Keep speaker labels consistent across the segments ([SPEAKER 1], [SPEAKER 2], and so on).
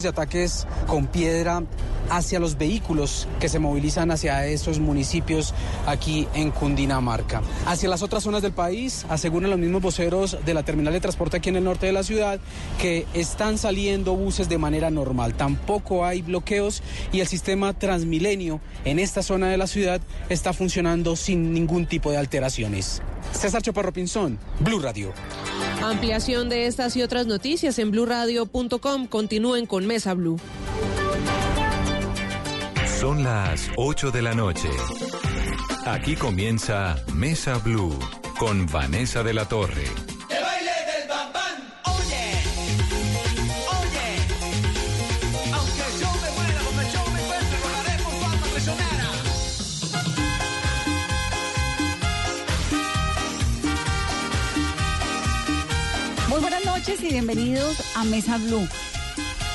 [SPEAKER 1] De ataques con piedra hacia los vehículos que se movilizan hacia estos municipios aquí en Cundinamarca. Hacia las otras zonas del país, aseguran los mismos voceros de la terminal de transporte aquí en el norte de la ciudad que están saliendo buses de manera normal. Tampoco hay bloqueos y el sistema Transmilenio en esta zona de la ciudad está funcionando sin ningún tipo de alteraciones. César Chaparro Pinzón, Blue Radio.
[SPEAKER 2] Ampliación de estas y otras noticias en blurradio.com. Continúen con Mesa Blue.
[SPEAKER 3] Son las 8 de la noche. Aquí comienza Mesa Blue con Vanessa de la Torre.
[SPEAKER 4] ¡Que baile del bambán! ¡Oye! ¡Oye! Aunque yo me muera, donde yo me rogaré por tu alma prisionera.
[SPEAKER 5] Muy buenas noches y bienvenidos a Mesa Blue.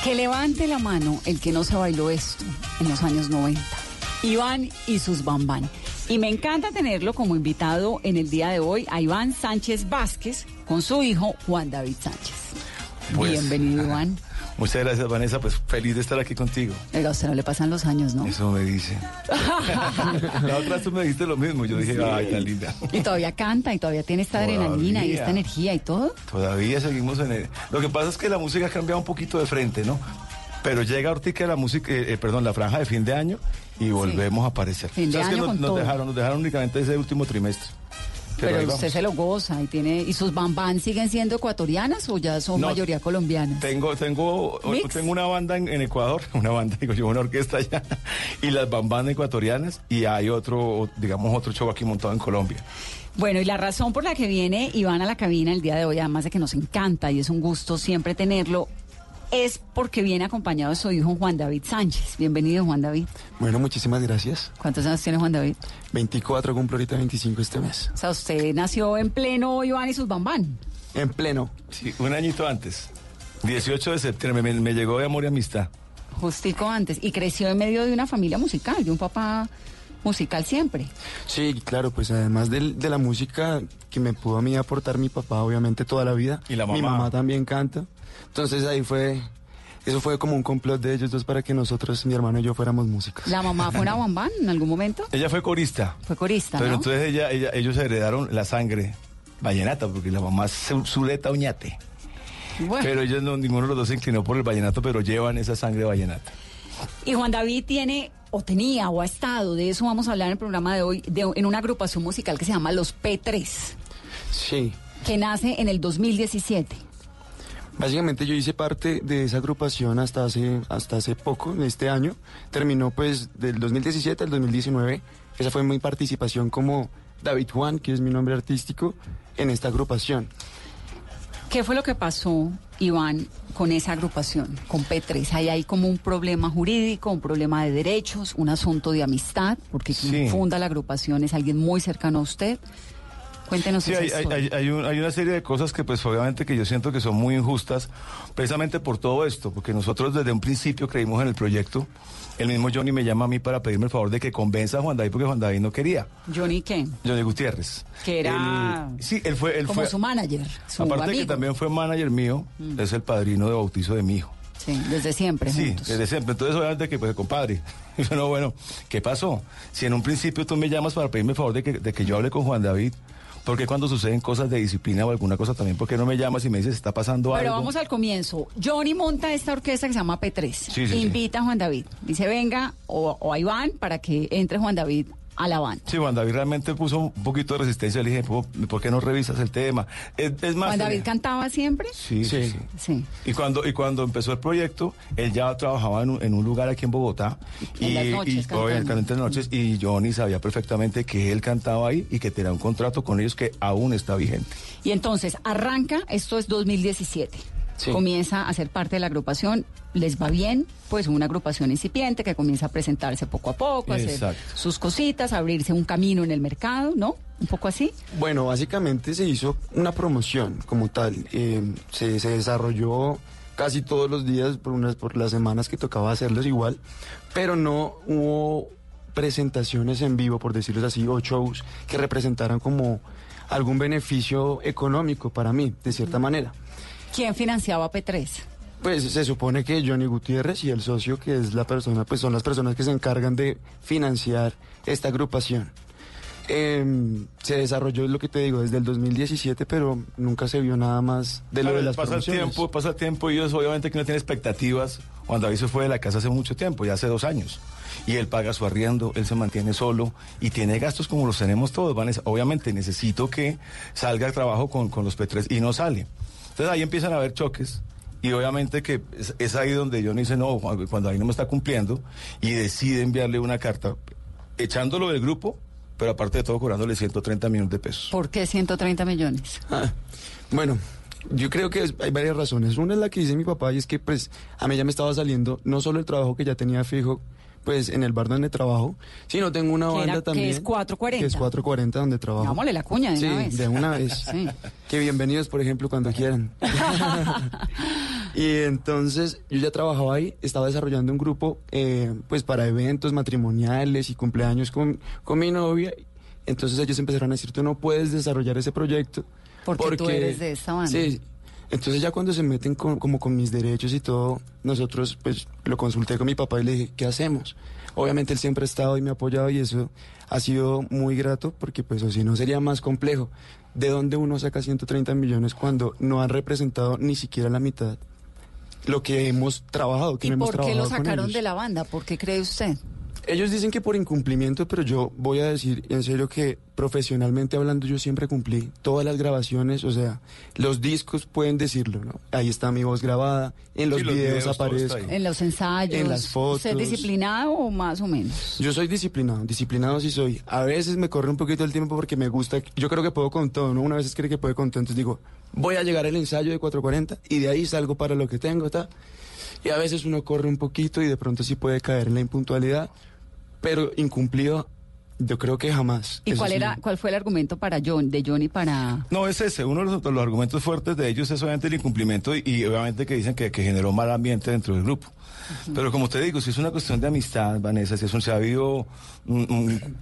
[SPEAKER 5] Que levante la mano el que no se bailó esto en los años 90. Iván y sus bambán. Y me encanta tenerlo como invitado en el día de hoy a Iván Sánchez Vázquez con su hijo Juan David Sánchez.
[SPEAKER 6] Pues,
[SPEAKER 5] Bienvenido, Iván.
[SPEAKER 6] Muchas gracias, Vanessa. Pues feliz de estar aquí contigo.
[SPEAKER 5] Pero a usted no le pasan los años, ¿no?
[SPEAKER 6] Eso me dice. La otra vez tú me dijiste lo mismo. Yo dije, ay, tan linda.
[SPEAKER 5] Y todavía canta y todavía tiene esta adrenalina y esta energía y todo.
[SPEAKER 6] Todavía seguimos en el... Lo que pasa es que la música ha cambiado un poquito de frente, ¿no? Pero llega ahorita la música, eh, eh, perdón, la franja de fin de año y volvemos a aparecer.
[SPEAKER 5] Fin de
[SPEAKER 6] ¿Sabes que
[SPEAKER 5] año
[SPEAKER 6] nos,
[SPEAKER 5] con
[SPEAKER 6] nos
[SPEAKER 5] todo.
[SPEAKER 6] dejaron, nos dejaron únicamente ese último trimestre.
[SPEAKER 5] Pero, usted se lo goza y tiene. ¿Y sus bambán siguen siendo ecuatorianas o ya son
[SPEAKER 6] No.
[SPEAKER 5] mayoría colombianas?
[SPEAKER 6] Tengo, tengo,
[SPEAKER 5] Mix.
[SPEAKER 6] tengo una banda en, en Ecuador, una banda, digo yo, una orquesta allá, y las bambanas ecuatorianas, y hay otro, digamos, otro show aquí montado en Colombia.
[SPEAKER 5] Bueno, y la razón por la que viene Iván a la cabina el día de hoy, además de que nos encanta y es un gusto siempre tenerlo, es porque viene acompañado de su hijo Juan David Sánchez. Bienvenido, Juan David.
[SPEAKER 7] Bueno, muchísimas gracias.
[SPEAKER 5] ¿Cuántos años tiene Juan David?
[SPEAKER 7] 24, cumplo ahorita 25 este mes.
[SPEAKER 5] O sea, usted nació en pleno Iván y sus bambán.
[SPEAKER 7] En pleno.
[SPEAKER 6] Sí, un añito antes, 18 de septiembre, me, me llegó de amor y amistad.
[SPEAKER 5] Justico antes. Y creció en medio de una familia musical, de un papá musical siempre.
[SPEAKER 7] Sí, claro, pues además del- de, la música que me pudo a mí aportar mi papá, obviamente, toda la vida.
[SPEAKER 6] Y la
[SPEAKER 7] Mi
[SPEAKER 6] mamá.
[SPEAKER 7] mamá también canta. Entonces ahí fue... Eso fue como un complot de ellos dos para que nosotros, mi hermano y yo, fuéramos músicos.
[SPEAKER 5] ¿La mamá fue una bambán en algún momento?
[SPEAKER 6] Ella fue corista,
[SPEAKER 5] Fue corista,
[SPEAKER 6] pero
[SPEAKER 5] ¿no?
[SPEAKER 6] entonces ella, ella- ellos heredaron la sangre vallenata, porque la mamá es su- Zuleta Uñate.
[SPEAKER 5] Bueno.
[SPEAKER 6] Pero ellos no, ninguno de los dos se inclinó por el vallenato, pero llevan esa sangre vallenata.
[SPEAKER 5] Y Juan David tiene, o tenía, o ha estado, de eso vamos a hablar en el programa de hoy, de- en una agrupación musical que se llama Los P3,
[SPEAKER 7] Sí.
[SPEAKER 5] que nace en el 2017.
[SPEAKER 7] Básicamente yo hice parte de esa agrupación hasta hace, hasta hace poco, este año. Terminó pues del 2017 al 2019. Esa fue mi participación como David Juan, que es mi nombre artístico, en esta agrupación.
[SPEAKER 5] ¿Qué fue lo que pasó, Iván, con esa agrupación, con P3? Ahí hay como un problema jurídico, un problema de derechos, un asunto de amistad, porque quien
[SPEAKER 6] Sí.
[SPEAKER 5] funda la agrupación es alguien muy cercano a usted. Cuéntenos
[SPEAKER 6] Sí, hay, hay- hay- hay un- hay una serie de cosas que pues obviamente que yo siento que son muy injustas, precisamente por todo esto, porque nosotros desde un principio creímos en el proyecto. El mismo Johnny me llama a mí para pedirme el favor de que convenza a Juan David porque Juan David no quería.
[SPEAKER 5] Johnny qué?
[SPEAKER 6] Johnny Gutiérrez.
[SPEAKER 5] Que era
[SPEAKER 6] Él- sí, él fue... Él
[SPEAKER 5] como
[SPEAKER 6] fue
[SPEAKER 5] su manager, su
[SPEAKER 6] aparte de que
[SPEAKER 5] amigo. Mm.
[SPEAKER 6] también fue manager mío, es el padrino de bautizo de mi hijo.
[SPEAKER 5] Sí, desde siempre
[SPEAKER 6] Sí,
[SPEAKER 5] juntos.
[SPEAKER 6] desde siempre. Entonces, obviamente, que pues, compadre. Y yo, no, bueno, ¿qué pasó? Si en un principio tú me llamas para pedirme el favor de que, de que yo hable con Juan David, ¿por qué cuando suceden cosas de disciplina o alguna cosa también, por qué no me llamas y me dices, está pasando
[SPEAKER 5] Pero
[SPEAKER 6] algo?
[SPEAKER 5] vamos al comienzo. Johnny monta esta orquesta que se llama P3.
[SPEAKER 6] Sí, sí, sí.
[SPEAKER 5] Invita a Juan David. Dice, venga, o, o a Iván, para que entre Juan David a la banda.
[SPEAKER 6] Sí, Juan David realmente puso un poquito de resistencia. Le dije, ¿por qué no revisas el tema? Es, es más...
[SPEAKER 5] Juan David
[SPEAKER 6] eh,
[SPEAKER 5] cantaba siempre.
[SPEAKER 6] Sí, sí, sí.
[SPEAKER 5] Sí.
[SPEAKER 6] Y cuando, y cuando empezó el proyecto, él ya trabajaba en un, en un lugar aquí en Bogotá.
[SPEAKER 5] En
[SPEAKER 6] y,
[SPEAKER 5] las noches
[SPEAKER 6] y,
[SPEAKER 5] cantando.
[SPEAKER 6] en las noches. Y Johnny sabía perfectamente que él cantaba ahí y que tenía un contrato con ellos que aún está vigente.
[SPEAKER 5] Y entonces arranca, esto es 2017.
[SPEAKER 7] Sí.
[SPEAKER 5] comienza a ser parte de la agrupación, les va bien, pues una agrupación incipiente que comienza a presentarse poco a poco, a hacer sus cositas, a abrirse un camino en el mercado, ¿no? Un poco así.
[SPEAKER 7] Bueno, básicamente se hizo una promoción como tal. Eh, se, se desarrolló casi todos los días por, unas, por las semanas que tocaba hacerlos igual, pero no hubo presentaciones en vivo, por decirlo así, o shows que representaran como algún beneficio económico para mí, de cierta manera.
[SPEAKER 5] ¿Quién financiaba P3?
[SPEAKER 7] Pues se supone que Johnny Gutiérrez y el socio, que es la persona, pues son las personas que se encargan de financiar esta agrupación. Eh, se desarrolló, lo que te digo, desde el 2017, pero nunca se vio nada más de lo
[SPEAKER 6] Claro,
[SPEAKER 7] de las
[SPEAKER 6] pasa el tiempo, pasa el tiempo y ellos obviamente que no tienen expectativas. Juan David se fue de la casa hace mucho tiempo, ya hace dos años. Y él paga su arriendo, él se mantiene solo y tiene gastos como los tenemos todos. Vanessa. Obviamente necesito que salga el trabajo con, con los P3 y no sale. Entonces ahí empiezan a haber choques. Y obviamente que es, es ahí donde yo no dice, no, cuando ahí no me está cumpliendo, y decide enviarle una carta, echándolo del grupo, pero aparte de todo cobrándole 130 millones de pesos.
[SPEAKER 5] ¿Por qué 130 millones?
[SPEAKER 7] Ah, bueno, yo creo que hay varias razones. Una es la que dice mi papá y es que pues a mí ya me estaba saliendo no solo el trabajo que ya tenía fijo pues en el bar donde trabajo, sino tengo una banda
[SPEAKER 5] era- que
[SPEAKER 7] también.
[SPEAKER 5] es 440.
[SPEAKER 7] Que es 440 donde trabajo.
[SPEAKER 5] Dámosle la cuña de
[SPEAKER 7] sí,
[SPEAKER 5] una vez.
[SPEAKER 7] de una vez.
[SPEAKER 5] Sí.
[SPEAKER 7] Que bienvenidos, por ejemplo, cuando quieran. y entonces yo ya trabajaba ahí, estaba desarrollando un grupo eh, pues para eventos matrimoniales y cumpleaños con, con mi novia. Entonces ellos empezaron a decir, tú no puedes desarrollar ese proyecto.
[SPEAKER 5] Porque tú eres de esta banda.
[SPEAKER 7] Sí. Entonces ya cuando se meten con, como con mis derechos y todo, nosotros pues lo consulté con mi papá y le dije, ¿qué hacemos? Obviamente él siempre ha estado y me ha apoyado y eso ha sido muy grato porque pues o si no sería más complejo. ¿De dónde uno saca 130 millones cuando no han representado ni siquiera la mitad lo que hemos trabajado? Que
[SPEAKER 5] ¿Y
[SPEAKER 7] hemos
[SPEAKER 5] por qué lo sacaron de la banda? ¿Por qué cree usted?
[SPEAKER 7] Ellos dicen que por incumplimiento, pero yo voy a decir en serio que profesionalmente hablando yo siempre cumplí todas las grabaciones, o sea, los discos pueden decirlo, ¿no? Ahí está mi voz grabada, en los,
[SPEAKER 6] Sí, los
[SPEAKER 7] videos,
[SPEAKER 6] videos,
[SPEAKER 7] aparezco.
[SPEAKER 5] En los ensayos.
[SPEAKER 7] En las
[SPEAKER 5] ¿Usted es
[SPEAKER 7] fotos.
[SPEAKER 5] disciplinado o más o menos?
[SPEAKER 7] Yo soy disciplinado, disciplinado sí soy. A veces me corre un poquito el tiempo porque me gusta, yo creo que puedo con todo, ¿no? Una vez cree que puede con todo, entonces digo, voy a llegar al ensayo de 440 y de ahí salgo para lo que tengo, ¿está? Y a veces uno corre un poquito y de pronto sí puede caer en la impuntualidad, pero incumplido, yo creo que jamás.
[SPEAKER 5] ¿Y
[SPEAKER 7] Eso
[SPEAKER 5] cuál
[SPEAKER 7] sí.
[SPEAKER 5] era, cuál fue el argumento para John, de Johnny para
[SPEAKER 6] No, es ese. Uno de los, de los argumentos fuertes de ellos es obviamente el incumplimiento y, y obviamente que dicen que, que generó mal ambiente dentro del grupo. Pero como te digo, si es una cuestión de amistad, Vanessa, si es un, se ha habido un- un-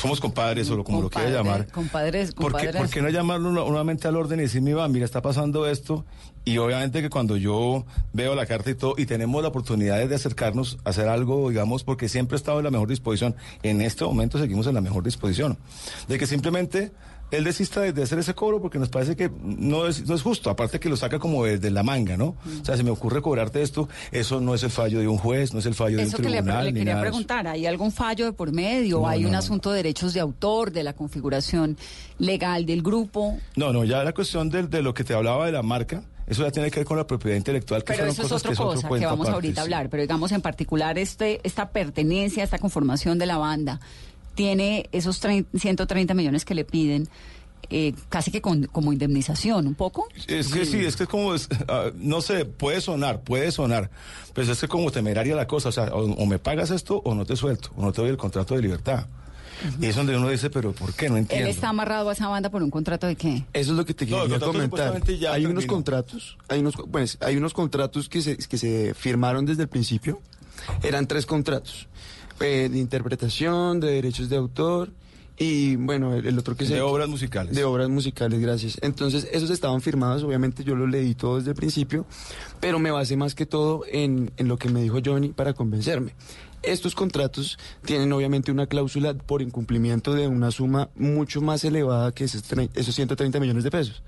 [SPEAKER 6] somos compadres o como lo quiera llamar.
[SPEAKER 5] compadres,
[SPEAKER 6] ¿Por qué,
[SPEAKER 5] compadres?
[SPEAKER 6] por qué no llamarlo nu- nuevamente al orden y decir, mira, mira, está pasando esto? Y obviamente que cuando yo veo la carta y todo, y tenemos la oportunidad de acercarnos a hacer algo, digamos, porque siempre he estado en la mejor disposición, en este momento seguimos en la mejor disposición. De que simplemente él desista de, de hacer ese cobro porque nos parece que no es, no es justo, aparte que lo saca como de, de la manga, ¿no? O sea, se me ocurre cobrarte esto, eso no es el fallo de un juez, no es el fallo de
[SPEAKER 5] Eso
[SPEAKER 6] un
[SPEAKER 5] que le,
[SPEAKER 6] tribunal.
[SPEAKER 5] le quería
[SPEAKER 6] de
[SPEAKER 5] preguntar, ¿hay algún fallo de por medio?
[SPEAKER 6] No,
[SPEAKER 5] ¿Hay
[SPEAKER 6] no,
[SPEAKER 5] un asunto de derechos de autor, de la configuración legal del grupo?
[SPEAKER 6] No, no, ya la cuestión del- de, lo que te hablaba de la marca, eso ya tiene que ver con la propiedad intelectual, que
[SPEAKER 5] Pero eso es otra
[SPEAKER 6] que
[SPEAKER 5] cosa que vamos
[SPEAKER 6] aparte,
[SPEAKER 5] ahorita a
[SPEAKER 6] sí.
[SPEAKER 5] hablar. Pero digamos en particular este, esta pertenencia, esta conformación de la banda, tiene esos trein- 130 millones que le piden, eh, casi que con- como indemnización, un poco.
[SPEAKER 6] Es que sí, es que es como, es, ah, no sé, puede sonar, puede sonar, pero es que como temeraria la cosa, o sea, o, o me pagas esto o no te suelto, o no te doy el contrato de libertad. Y es donde uno dice, pero ¿por qué? No
[SPEAKER 5] Él
[SPEAKER 6] entiendo.
[SPEAKER 5] está amarrado a esa banda por un contrato de qué?
[SPEAKER 7] Eso es lo que te
[SPEAKER 6] No,
[SPEAKER 7] quería
[SPEAKER 6] contrato
[SPEAKER 7] comentar.
[SPEAKER 6] ya
[SPEAKER 7] Hay unos contratos, hay unos, pues, hay unos contratos que se, que se firmaron desde el principio. Eran tres contratos: eh, de interpretación, de derechos de autor y, bueno, el, el otro que se.
[SPEAKER 6] De obras musicales.
[SPEAKER 7] De obras musicales, gracias. Entonces, esos estaban firmados, obviamente yo los leí todo desde el principio, pero me basé más que todo en, en lo que me dijo Johnny para convencerme. Estos contratos tienen obviamente una cláusula por incumplimiento de una suma mucho más elevada que esos, esos 130 millones de pesos.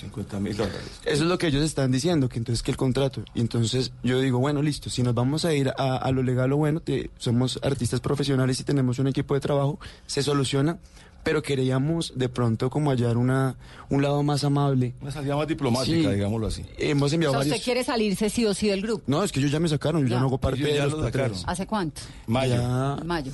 [SPEAKER 6] 50 mil dólares.
[SPEAKER 7] Eso es lo que ellos están diciendo, que entonces que el contrato. Y entonces yo digo, bueno, listo, si nos vamos a ir a, a lo legal o bueno, te- somos artistas profesionales y tenemos un equipo de trabajo, se soluciona, pero queríamos de pronto como hallar una, un lado más amable.
[SPEAKER 6] Una salida más diplomática,
[SPEAKER 7] Sí.
[SPEAKER 6] digámoslo así.
[SPEAKER 7] Hemos
[SPEAKER 5] O
[SPEAKER 7] enviado
[SPEAKER 5] sea, usted
[SPEAKER 7] varios...
[SPEAKER 5] quiere salirse sí o sí del grupo.
[SPEAKER 7] No, es que ellos ya me sacaron, yo ya,
[SPEAKER 5] Ya.
[SPEAKER 7] no hago parte
[SPEAKER 6] Ellos
[SPEAKER 7] de
[SPEAKER 6] ya
[SPEAKER 7] los
[SPEAKER 6] lo
[SPEAKER 7] patrones.
[SPEAKER 6] sacaron.
[SPEAKER 5] ¿Hace cuánto?
[SPEAKER 6] Mayo.
[SPEAKER 7] Ya,
[SPEAKER 5] mayo.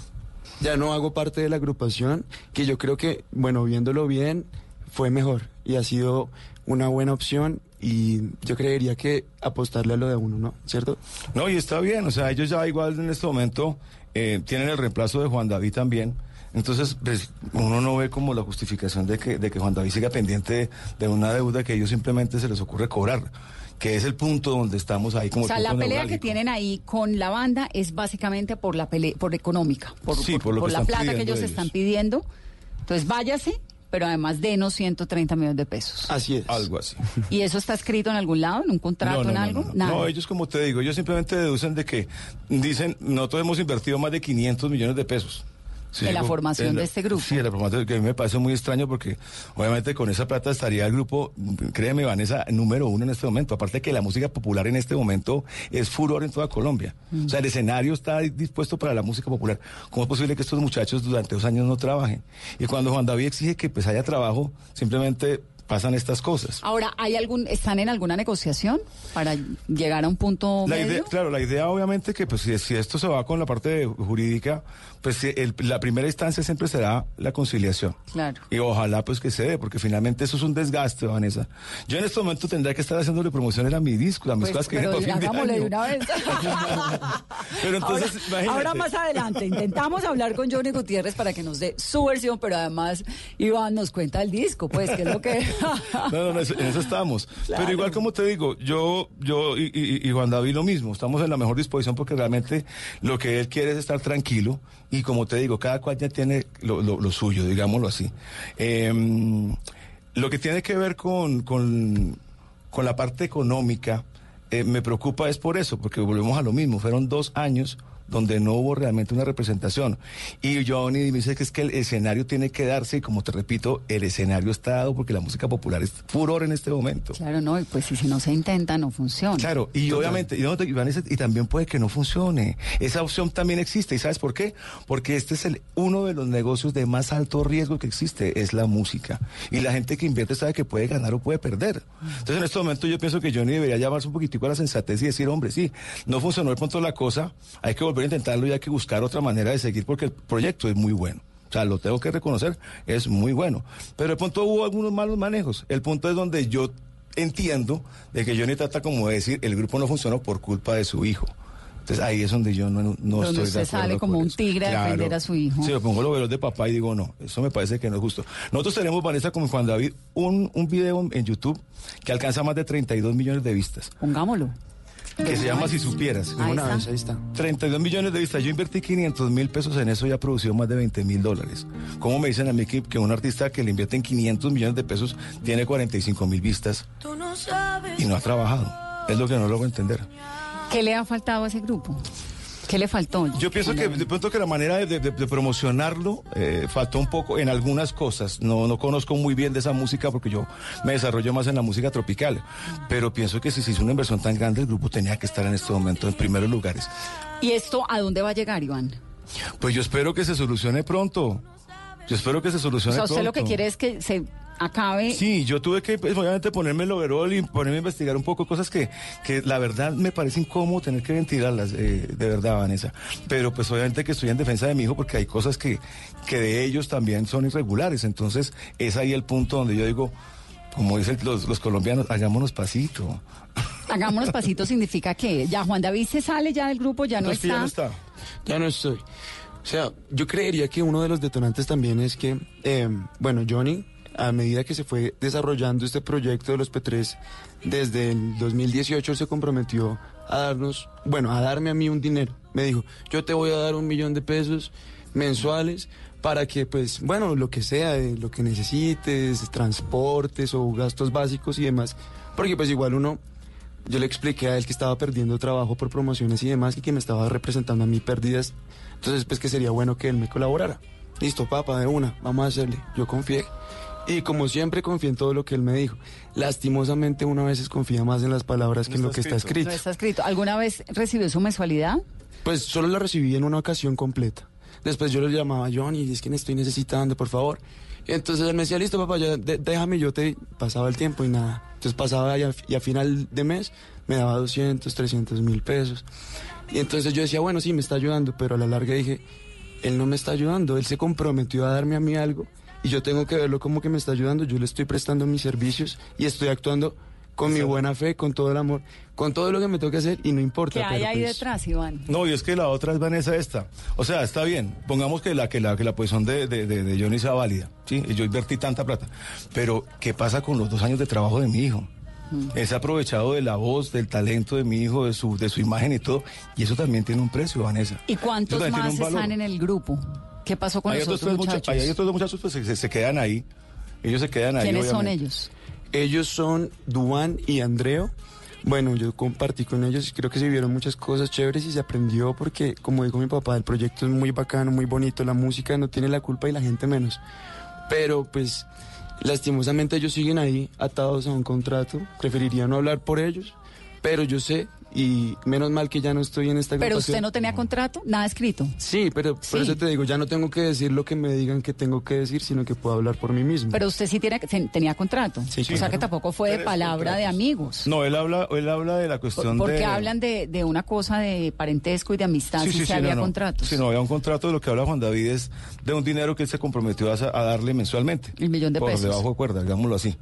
[SPEAKER 7] ya no hago parte de la agrupación, que yo creo que, bueno, viéndolo bien, fue mejor y ha sido una buena opción y yo creería que apostarle a lo de uno, ¿no? ¿Cierto?
[SPEAKER 6] No, y está bien, o sea, ellos ya igual en este momento eh, tienen el reemplazo de Juan David también. Entonces, pues, uno no ve como la justificación de que, de que Juan David siga pendiente de, una deuda que ellos simplemente se les ocurre cobrar, que es el punto donde estamos ahí como
[SPEAKER 5] O sea, la pelea que tienen ahí con la banda es básicamente por la pelea, por económica, por,
[SPEAKER 6] Sí, por lo que
[SPEAKER 5] la
[SPEAKER 6] están
[SPEAKER 5] plata que ellos
[SPEAKER 6] ellos.
[SPEAKER 5] están pidiendo. Entonces váyase, pero además denos 130 millones de pesos.
[SPEAKER 7] Así es.
[SPEAKER 6] Algo así.
[SPEAKER 5] ¿Y eso está escrito en algún lado, en un contrato,
[SPEAKER 6] No, no,
[SPEAKER 5] en
[SPEAKER 6] no,
[SPEAKER 5] algo?
[SPEAKER 6] no, no.
[SPEAKER 5] Nada.
[SPEAKER 6] No, ellos como te digo, ellos simplemente deducen de que dicen, nosotros hemos invertido más de 500 millones de pesos.
[SPEAKER 5] En la formación
[SPEAKER 6] en la-
[SPEAKER 5] de este grupo.
[SPEAKER 6] Sí, en la formación, que a mí me parece muy extraño porque obviamente con esa plata estaría el grupo, créeme Vanessa, número uno en este momento. Aparte que la música popular en este momento es furor en toda Colombia.
[SPEAKER 5] Mm.
[SPEAKER 6] O sea, el escenario está dispuesto para la música popular. ¿Cómo es posible que estos muchachos durante dos años no trabajen? Y cuando Juan David exige que pues haya trabajo, simplemente pasan estas cosas.
[SPEAKER 5] Ahora, ¿hay algún, ¿están en alguna negociación para llegar a un punto
[SPEAKER 6] La
[SPEAKER 5] medio?
[SPEAKER 6] idea, claro, la idea obviamente que pues si, si esto se va con la parte jurídica, pues si el- la primera instancia siempre será la conciliación.
[SPEAKER 5] Claro.
[SPEAKER 6] Y ojalá pues que se dé, porque finalmente eso es un desgaste, Vanessa. Yo en este momento tendría que estar haciéndole promociones a mi disco, a mis
[SPEAKER 5] Pues,
[SPEAKER 6] cosas que
[SPEAKER 5] pero
[SPEAKER 6] vienen para fin de
[SPEAKER 5] hagámosle de
[SPEAKER 6] año.
[SPEAKER 5] una vez.
[SPEAKER 6] Pero entonces,
[SPEAKER 5] ahora,
[SPEAKER 6] imagínate.
[SPEAKER 5] ahora más adelante intentamos hablar con Johnny Gutiérrez para que nos dé su versión, pero además Iván nos cuenta el disco, pues, que es lo que...
[SPEAKER 6] No, no, no, en eso estamos.
[SPEAKER 5] Claro.
[SPEAKER 6] Pero igual como te digo, yo, yo y, y- y Juan David lo mismo, estamos en la mejor disposición porque realmente lo que él quiere es estar tranquilo y como te digo, cada cual ya tiene lo, lo- lo suyo, digámoslo así. Em, lo que tiene que ver con, con, con la parte económica, eh, me preocupa es por eso, porque volvemos a lo mismo, fueron dos años donde no hubo realmente una representación. Y Johnny me dice que es que el escenario tiene que darse, y como te repito, el escenario está dado porque la música popular es furor en este momento.
[SPEAKER 5] Claro, no, y pues y si no se intenta, no funciona.
[SPEAKER 6] Claro, y obviamente, y, no, y Vanessa, y también puede que no funcione. Esa opción también existe. ¿Y sabes por qué? Porque este es el uno de los negocios de más alto riesgo que existe, es la música. Y la gente que invierte sabe que puede ganar o puede perder. Entonces, en este momento yo pienso que Johnny debería llamarse un poquitico a la sensatez y decir, hombre, sí, no funcionó el punto de la cosa, hay que volver a intentarlo y hay que buscar otra manera de seguir porque el proyecto es muy bueno. O sea, lo tengo que reconocer, es muy bueno. Pero de pronto hubo algunos malos manejos. El punto es donde yo entiendo de que Johnny trata como de decir, el grupo no funcionó por culpa de su hijo. Entonces ahí es donde yo no, no
[SPEAKER 5] Donde
[SPEAKER 6] estoy
[SPEAKER 5] usted
[SPEAKER 6] de acuerdo
[SPEAKER 5] sale como un tigre a defender a su hijo.
[SPEAKER 6] Sí, me pongo los velos de papá y digo, no, eso me parece que no es justo. Nosotros tenemos, Vanessa, como Juan David, un, un video en YouTube que alcanza más de 32 millones de vistas,
[SPEAKER 5] Pongámoslo.
[SPEAKER 6] Que se llama Si Supieras.
[SPEAKER 5] Ahí
[SPEAKER 7] Una
[SPEAKER 5] está.
[SPEAKER 7] vez, ahí está.
[SPEAKER 6] 32 millones de vistas. Yo invertí 500 mil pesos en eso y ha producido más de 20 mil dólares. ¿Cómo me dicen a mí que, que un artista que le invierte en 500 millones de pesos tiene 45 mil vistas y no ha trabajado? Es lo que no logro entender.
[SPEAKER 5] ¿Qué le ha faltado a ese grupo? ¿Qué le faltó?
[SPEAKER 6] Yo pienso que de pronto que la manera de, de- de promocionarlo eh, faltó un poco en algunas cosas. No, no conozco muy bien de esa música porque yo me desarrollo más en la música tropical. Pero pienso que si se hizo una inversión tan grande, el grupo tenía que estar en este momento en primeros lugares.
[SPEAKER 5] ¿Y esto a dónde va a llegar, Iván?
[SPEAKER 6] Pues yo espero que se solucione pronto. Yo espero que se
[SPEAKER 5] O
[SPEAKER 6] solucione
[SPEAKER 5] sea, usted
[SPEAKER 6] pronto.
[SPEAKER 5] lo que quiere es que se acabe.
[SPEAKER 6] Sí, yo tuve que, pues, obviamente, ponerme el overall y ponerme a investigar un poco cosas que, que la verdad me parece incómodo tener que ventilarlas, eh, de verdad, Vanessa. Pero, pues, obviamente que estoy en defensa de mi hijo porque hay cosas que, que de ellos también son irregulares. Entonces, es ahí el punto donde yo digo, como dicen los, los colombianos, hagámonos pasito.
[SPEAKER 5] Hagámonos pasitos significa que ya Juan David se sale ya del grupo, ya no
[SPEAKER 6] Entonces,
[SPEAKER 5] está.
[SPEAKER 6] ya no está.
[SPEAKER 7] Ya no estoy. O sea, yo creería que uno de los detonantes también es que, eh, bueno, Johnny, a medida que se fue desarrollando este proyecto de los P3, desde el 2018 él se comprometió a darnos, bueno, a darme a mí un dinero. Me dijo, yo te voy a dar un millón de pesos mensuales para que, pues, bueno, lo que sea, eh, lo que necesites, transportes o gastos básicos y demás. Porque pues igual uno yo le expliqué a él que estaba perdiendo trabajo por promociones y demás y que me estaba representando a mí pérdidas. Entonces, pues que sería bueno que él me colaborara. Listo, papá, de una, vamos a hacerle. Yo confié. Y como siempre confié en todo lo que él me dijo. Lastimosamente uno a veces confía más en las palabras que en lo que está escrito.
[SPEAKER 5] No está escrito. ¿Alguna vez recibió su mensualidad?
[SPEAKER 7] Pues solo la recibí en una ocasión completa. Después yo le llamaba a Johnny, es que me estoy necesitando, por favor. Y entonces él me decía, listo papá, ya de- déjame, yo te pasaba el tiempo y nada. Entonces pasaba y a, y a final de mes me daba 200, 300 mil pesos. Y entonces yo decía, bueno, sí, me está ayudando, pero a la larga dije, él no me está ayudando, él se comprometió a darme a mí algo y yo tengo que verlo como que me está ayudando, yo le estoy prestando mis servicios y estoy actuando con mi buena fe, con todo el amor, con todo lo que me toque hacer y no importa.
[SPEAKER 5] ¿Qué hay
[SPEAKER 7] pero
[SPEAKER 5] ahí
[SPEAKER 7] pues,
[SPEAKER 5] detrás, Iván?
[SPEAKER 6] No, y es que la otra es Vanessa esta. O sea, está bien. Pongamos que la que la que la posición de, de, de- de Johnny sea válida. Sí, y yo invertí tanta plata. Pero, ¿qué pasa con los dos años de trabajo de mi hijo? Es aprovechado de la voz, del talento de mi hijo, de su, de su imagen y todo. Y eso también tiene un precio, Vanessa.
[SPEAKER 5] ¿Y cuántos más están en el grupo? ¿Qué pasó con
[SPEAKER 6] hay
[SPEAKER 5] los
[SPEAKER 6] otros,
[SPEAKER 5] otros
[SPEAKER 6] tres mucha-
[SPEAKER 5] muchachos?
[SPEAKER 6] hay otros dos muchachos pues se, se- se quedan ahí. Ellos se quedan ahí.
[SPEAKER 5] ¿Quiénes son
[SPEAKER 6] obviamente.
[SPEAKER 5] ellos?
[SPEAKER 7] Ellos son Duan y Andreo. Bueno, yo compartí con ellos y creo que se vieron muchas cosas chéveres y se aprendió porque, como dijo mi papá, el proyecto es muy bacano, muy bonito, la música no tiene la culpa y la gente menos. Pero pues, lastimosamente ellos siguen ahí atados a un contrato. Preferiría no hablar por ellos, pero yo sé y menos mal que ya no estoy en esta
[SPEAKER 5] ¿Pero
[SPEAKER 7] agrupación.
[SPEAKER 5] usted no tenía contrato? ¿Nada escrito?
[SPEAKER 7] Sí, pero
[SPEAKER 5] Sí.
[SPEAKER 7] por eso te digo, ya no tengo que decir lo que me digan que tengo que decir, sino que puedo hablar por mí mismo.
[SPEAKER 5] Pero usted sí tiene, ten- tenía contrato.
[SPEAKER 7] Sí,
[SPEAKER 5] o sea que tampoco fue de palabra de amigos.
[SPEAKER 6] No, él habla, él habla de la cuestión
[SPEAKER 5] Porque
[SPEAKER 6] de...
[SPEAKER 5] hablan de, de una cosa de parentesco y de amistad, si se había
[SPEAKER 6] no,
[SPEAKER 5] contratos.
[SPEAKER 6] Sí, no, había un contrato de lo que habla Juan David es de un dinero que él se comprometió a, a darle mensualmente.
[SPEAKER 5] El millón de
[SPEAKER 6] por
[SPEAKER 5] pesos.
[SPEAKER 6] debajo de cuerda, digámoslo así.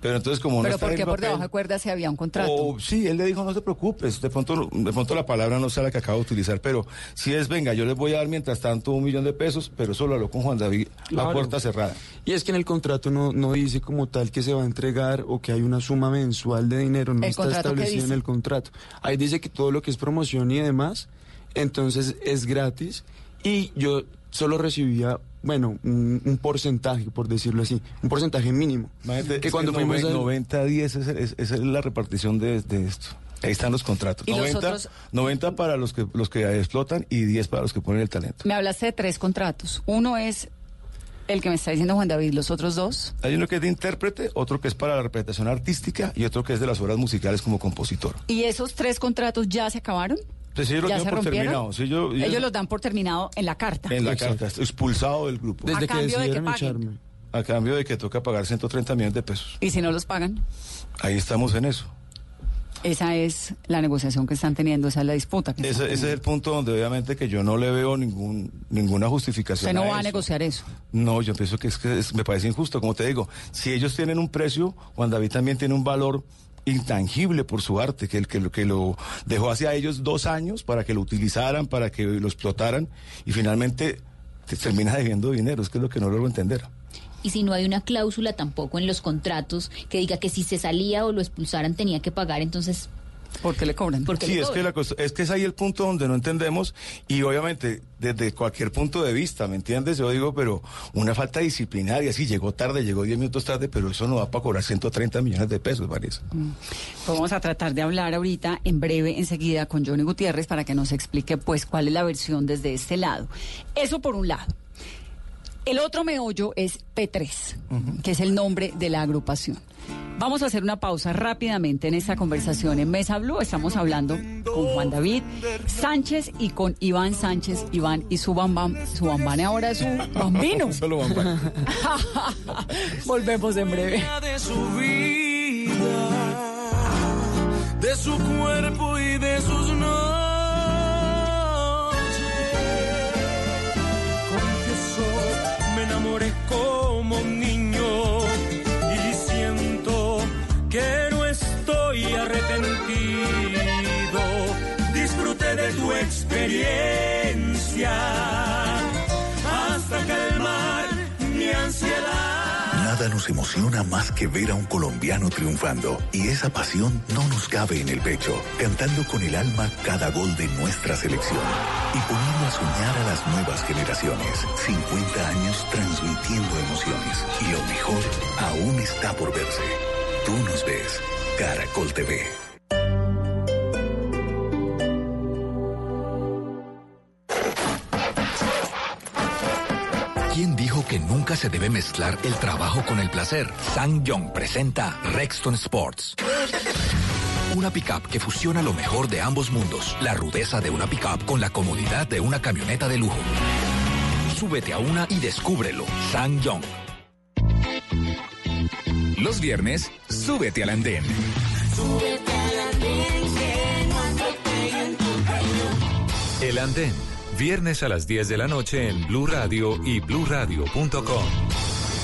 [SPEAKER 6] Pero entonces como no
[SPEAKER 5] Pero
[SPEAKER 6] está
[SPEAKER 5] ¿por
[SPEAKER 6] en
[SPEAKER 5] qué
[SPEAKER 6] el
[SPEAKER 5] por
[SPEAKER 6] papel-
[SPEAKER 5] debajo de cuerda si había un contrato?
[SPEAKER 6] o, sí, él le dijo, no te preocupes, de pronto, de pronto la palabra no sea la que acabo de utilizar, pero si es, venga, yo les voy a dar mientras tanto un millón de pesos, pero eso lo habló con Juan David a
[SPEAKER 7] Claro.
[SPEAKER 6] puerta cerrada.
[SPEAKER 7] Y es que en el contrato no, no dice como tal que se va a entregar o que hay una suma mensual de dinero, no
[SPEAKER 5] ¿El
[SPEAKER 7] está establecido en el contrato. Ahí dice que todo lo que es promoción y demás, entonces es gratis y yo solo recibía, bueno, un, un porcentaje, por decirlo así, un porcentaje mínimo.
[SPEAKER 6] Imagínate,
[SPEAKER 7] que
[SPEAKER 6] es
[SPEAKER 7] cuando fuimos
[SPEAKER 6] noven-
[SPEAKER 7] al-
[SPEAKER 6] 90 10 es, es- esa es la repartición de, de esto. Ahí están los contratos.
[SPEAKER 5] ¿Y los
[SPEAKER 6] 90,
[SPEAKER 5] otros?
[SPEAKER 6] 90 para los que los que explotan y 10 para los que ponen el talento.
[SPEAKER 5] Me hablaste de tres contratos. Uno es el que me está diciendo Juan David, los otros dos.
[SPEAKER 6] Hay uno que es de intérprete, otro que es para la representación artística y otro que es de las obras musicales como compositor.
[SPEAKER 5] ¿Y esos tres contratos ya se acabaron?
[SPEAKER 6] Pues ellos lo
[SPEAKER 5] ¿Ya
[SPEAKER 6] tienen
[SPEAKER 5] se
[SPEAKER 6] por
[SPEAKER 5] rompieron?
[SPEAKER 6] terminado. Sí, yo- yo-
[SPEAKER 5] Ellos los dan por terminado en la carta.
[SPEAKER 6] En la
[SPEAKER 7] Exacto.
[SPEAKER 6] carta, expulsado del grupo.
[SPEAKER 7] Desde
[SPEAKER 5] ¿A
[SPEAKER 7] que
[SPEAKER 5] cambio de que
[SPEAKER 7] decidieron
[SPEAKER 5] paguen?
[SPEAKER 7] echarme.
[SPEAKER 6] A cambio de que toca pagar 130 millones de pesos.
[SPEAKER 5] ¿Y si no los pagan?
[SPEAKER 6] Ahí estamos en eso.
[SPEAKER 5] Esa es la negociación que están teniendo, esa es la disputa. Que
[SPEAKER 6] Ese, es el punto donde obviamente que yo no le veo ningún, ninguna justificación.
[SPEAKER 5] Usted no va a negociar eso.
[SPEAKER 6] No, yo pienso que, es que es- me parece injusto. Como te digo, si ellos tienen un precio, Juan David también tiene un valor intangible por su arte, que, el, que, lo, que lo dejó hacia ellos dos años para que lo utilizaran, para que lo explotaran y finalmente te termina debiendo dinero. Es que es lo que no logro entender.
[SPEAKER 8] y si no hay una cláusula tampoco en los contratos que diga que si se salía o lo expulsaran tenía que pagar, entonces,
[SPEAKER 5] ¿Por qué le cobran?
[SPEAKER 8] ¿por qué
[SPEAKER 6] Sí,
[SPEAKER 8] le
[SPEAKER 6] es que,
[SPEAKER 8] cobran?
[SPEAKER 6] la cosa- es que es ahí el punto donde no entendemos y obviamente desde cualquier punto de vista, ¿me entiendes? Yo digo, pero una falta disciplinaria, sí, llegó tarde, llegó 10 minutos tarde, pero eso no va para cobrar 130 millones de pesos, Vanessa.
[SPEAKER 5] Pues vamos a tratar de hablar ahorita, en breve, enseguida, con Johnny Gutiérrez para que nos explique, pues, cuál es la versión desde este lado. Eso por un lado. El otro meollo es P3, que es el nombre de la agrupación. Vamos a hacer una pausa rápidamente en esta conversación en Mesa Blue. Estamos hablando con Juan David Sánchez y con Iván Sánchez. Iván y su bambam, su bambane ahora es su bambino.
[SPEAKER 6] Solo para-
[SPEAKER 5] Volvemos en breve.
[SPEAKER 4] de su vida, de su cuerpo y de sus noches. Confieso, me enamoré como que no estoy arrepentido. Disfruté de tu experiencia hasta calmar mi ansiedad.
[SPEAKER 9] Nada nos emociona más que ver a un colombiano triunfando y esa pasión no nos cabe en el pecho, cantando con el alma cada gol de nuestra selección y poniendo a soñar a las nuevas generaciones. 50 años transmitiendo emociones y lo mejor aún está por verse. Tú nos ves, Caracol TV.
[SPEAKER 10] ¿Quién dijo que nunca se debe mezclar el trabajo con el placer? Young presenta Rexton Sports. Una pickup que fusiona lo mejor de ambos mundos. La rudeza de una pickup con la comodidad de una camioneta de lujo. Súbete a una y descúbrelo. Young.
[SPEAKER 3] Los viernes, súbete al andén. El andén, viernes a las 10 de la noche en Blue Radio y bluradio.com.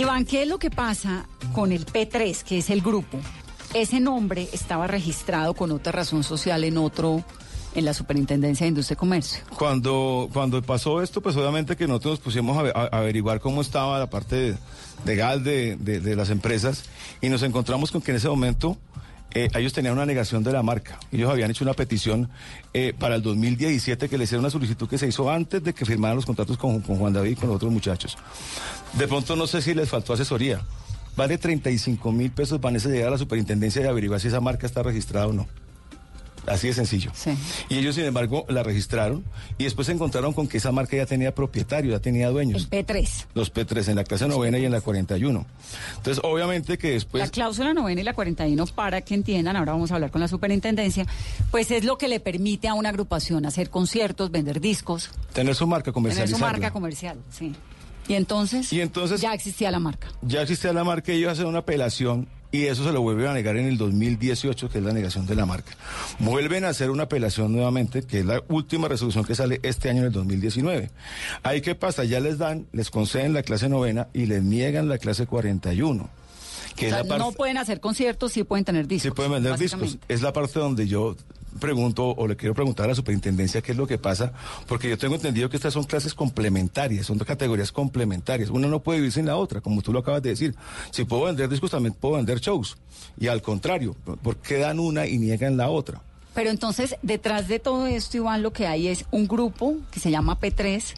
[SPEAKER 5] Iván, ¿qué es lo que pasa con el P3, que es el grupo? Ese nombre estaba registrado con otra razón social en otro, en la Superintendencia de Industria y Comercio.
[SPEAKER 6] Cuando, cuando pasó esto, pues obviamente que nosotros nos pusimos a, averiguar cómo estaba la parte legal de, de- de las empresas y nos encontramos con que en ese momento eh, ellos tenían una negación de la marca. Ellos habían hecho una petición eh, para el 2017 que le hicieron una solicitud que se hizo antes de que firmaran los contratos con, con Juan David y con los otros muchachos. De pronto no sé si les faltó asesoría. Vale 35 mil pesos, van a llegar a la superintendencia y averiguar si esa marca está registrada o no. Así de sencillo. Y ellos, sin embargo, la registraron y después se encontraron con que esa marca ya tenía propietario, ya tenía dueños.
[SPEAKER 5] P3.
[SPEAKER 6] Los P3 en la clase novena y en la 41. Entonces, obviamente que después...
[SPEAKER 5] la cláusula novena y la 41, para que entiendan, ahora vamos a hablar con la superintendencia, pues es lo que le permite a una agrupación hacer conciertos, vender discos,
[SPEAKER 6] Tener su marca
[SPEAKER 5] tener
[SPEAKER 6] comercializada.
[SPEAKER 5] su marca comercial, sí. Y entonces,
[SPEAKER 6] Y entonces
[SPEAKER 5] ya existía la marca.
[SPEAKER 6] ya existía la marca y ellos hacen una apelación y eso se lo vuelven a negar en el 2018, que es la negación de la marca. Vuelven a hacer una apelación nuevamente, que es la última resolución que sale este año en el 2019. Ahí qué pasa, ya les dan, les conceden la clase novena y les niegan la clase 41. Que
[SPEAKER 5] O
[SPEAKER 6] es
[SPEAKER 5] sea,
[SPEAKER 6] la parte...
[SPEAKER 5] no pueden hacer conciertos, sí pueden tener discos.
[SPEAKER 6] Sí pueden vender discos. Es la parte donde yo pregunto o le quiero preguntar a la superintendencia qué es lo que pasa, porque yo tengo entendido que estas son clases complementarias, son dos categorías complementarias. Una no puede vivir sin la otra, como tú lo acabas de decir. Si puedo vender discos, también puedo vender shows. Y al contrario, ¿por qué dan una y niegan la otra?
[SPEAKER 5] Pero entonces, detrás de todo esto, Iván, lo que hay es un grupo que se llama P3,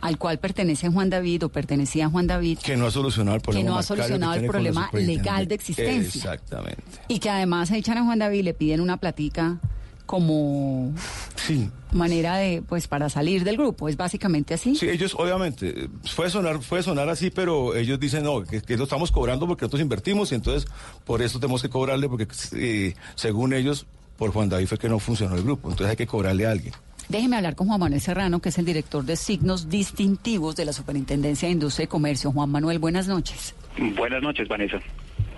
[SPEAKER 5] al cual pertenece Juan David o pertenecía Juan David,
[SPEAKER 6] Que no ha solucionado el problema.
[SPEAKER 5] no ha solucionado el problema legal de existencia.
[SPEAKER 6] Exactamente.
[SPEAKER 5] y que además echan a Juan David y le piden una platica como
[SPEAKER 6] Sí.
[SPEAKER 5] manera de, pues, para salir del grupo. Es básicamente así.
[SPEAKER 6] Sí, ellos obviamente, puede sonar, puede sonar así, pero ellos dicen, no, que, que lo estamos cobrando porque nosotros invertimos y entonces por eso tenemos que cobrarle porque eh, según ellos, por Juan David fue que no funcionó el grupo, entonces hay que cobrarle a alguien.
[SPEAKER 5] Déjeme hablar con Juan Manuel Serrano, que es el director de signos distintivos de la Superintendencia de Industria y Comercio. Juan Manuel, buenas noches.
[SPEAKER 11] Buenas noches, Vanessa.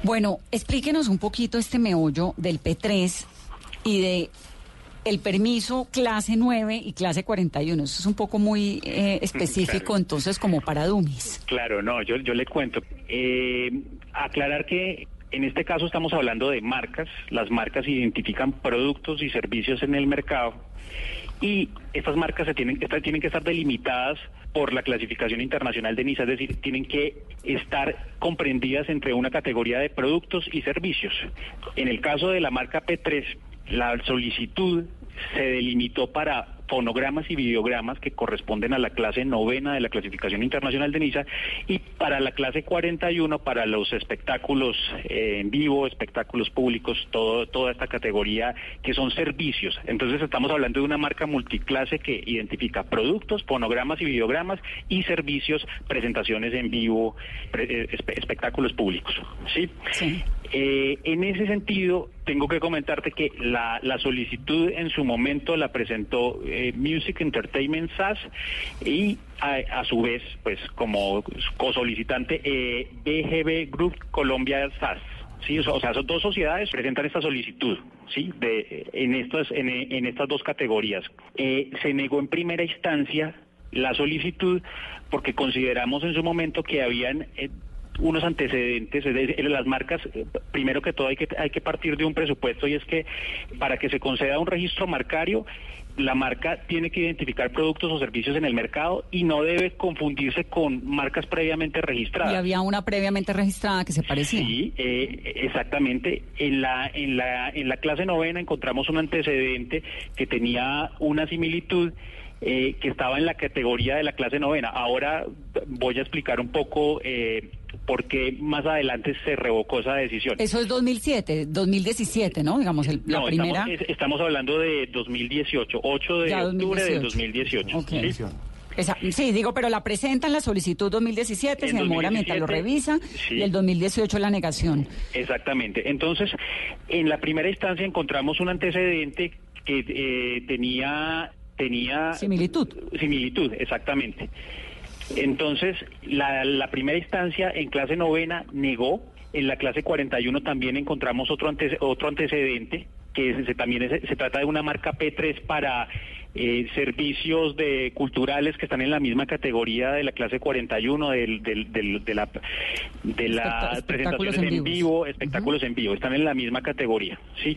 [SPEAKER 5] Bueno, explíquenos un poquito este meollo del P3 y de el permiso clase 9 y clase 41. Eso es un poco muy eh, específico,
[SPEAKER 11] Claro.
[SPEAKER 5] entonces, como para dummies.
[SPEAKER 11] Claro, no, yo, yo le cuento. Eh, aclarar que en este caso estamos hablando de marcas. Las marcas identifican productos y servicios en el mercado y estas marcas se tienen, estas tienen que estar delimitadas por la clasificación internacional de NISA, es decir, tienen que estar comprendidas entre una categoría de productos y servicios. En el caso de la marca P3, la solicitud se delimitó para fonogramas y videogramas que corresponden a la clase novena de la clasificación internacional de NISA y para la clase 41 para los espectáculos eh, en vivo, espectáculos públicos, todo, toda esta categoría que son servicios. Entonces estamos hablando de una marca multiclase que identifica productos, fonogramas y videogramas y servicios, presentaciones en vivo, eh, espe- espectáculos públicos. ¿sí? Eh, en ese sentido, tengo que comentarte que la, la solicitud en su momento la presentó eh, Music Entertainment SAS y a, su vez, pues como cosolicitante, eh, BGB Group Colombia SAS. Sí, o sea, o sea, son dos sociedades presentan esta solicitud, sí, de en estas en, en estas dos categorías. Eh, se negó en primera instancia la solicitud porque consideramos en su momento que habían eh, unos antecedentes, es decir, las marcas, eh, primero que todo hay que, hay que partir de un presupuesto y es que para que se conceda un registro marcario, la marca tiene que identificar productos o servicios en el mercado y no debe confundirse con marcas previamente registradas.
[SPEAKER 5] Y había una previamente registrada que se parecía.
[SPEAKER 11] Sí, eh, exactamente. En la, en, la, en la clase novena encontramos un antecedente que tenía una similitud eh, que estaba en la categoría de la clase novena. Ahora voy a explicar un poco eh, porque más adelante se revocó esa decisión.
[SPEAKER 5] Eso es 2007, 2017, ¿no? Digamos, el- la primera.
[SPEAKER 11] estamos, es- estamos hablando de 2018, 8 de
[SPEAKER 5] Ya,
[SPEAKER 11] octubre del
[SPEAKER 5] 2018.
[SPEAKER 11] 2018.
[SPEAKER 5] Ok.
[SPEAKER 11] ¿sí?
[SPEAKER 5] Esa- sí, digo, pero la presentan la solicitud 2017,
[SPEAKER 11] En
[SPEAKER 5] se demora mientras lo
[SPEAKER 11] 2017,
[SPEAKER 5] revisa,
[SPEAKER 11] sí.
[SPEAKER 5] y el 2018 la negación.
[SPEAKER 11] Exactamente. Entonces, en la primera instancia encontramos un antecedente que eh, tenía tenía
[SPEAKER 5] similitud.
[SPEAKER 11] Similitud, exactamente. Entonces, la, la primera instancia en clase novena negó. En la clase 41 también encontramos otro antece- otro antecedente que se, también es- se trata de una marca P3 para eh, servicios de culturales que están en la misma categoría de la clase 41 del, del, del- de la de las presentaciones
[SPEAKER 5] en
[SPEAKER 11] en vivo, espectáculos en vivo, están en la misma categoría, ¿sí?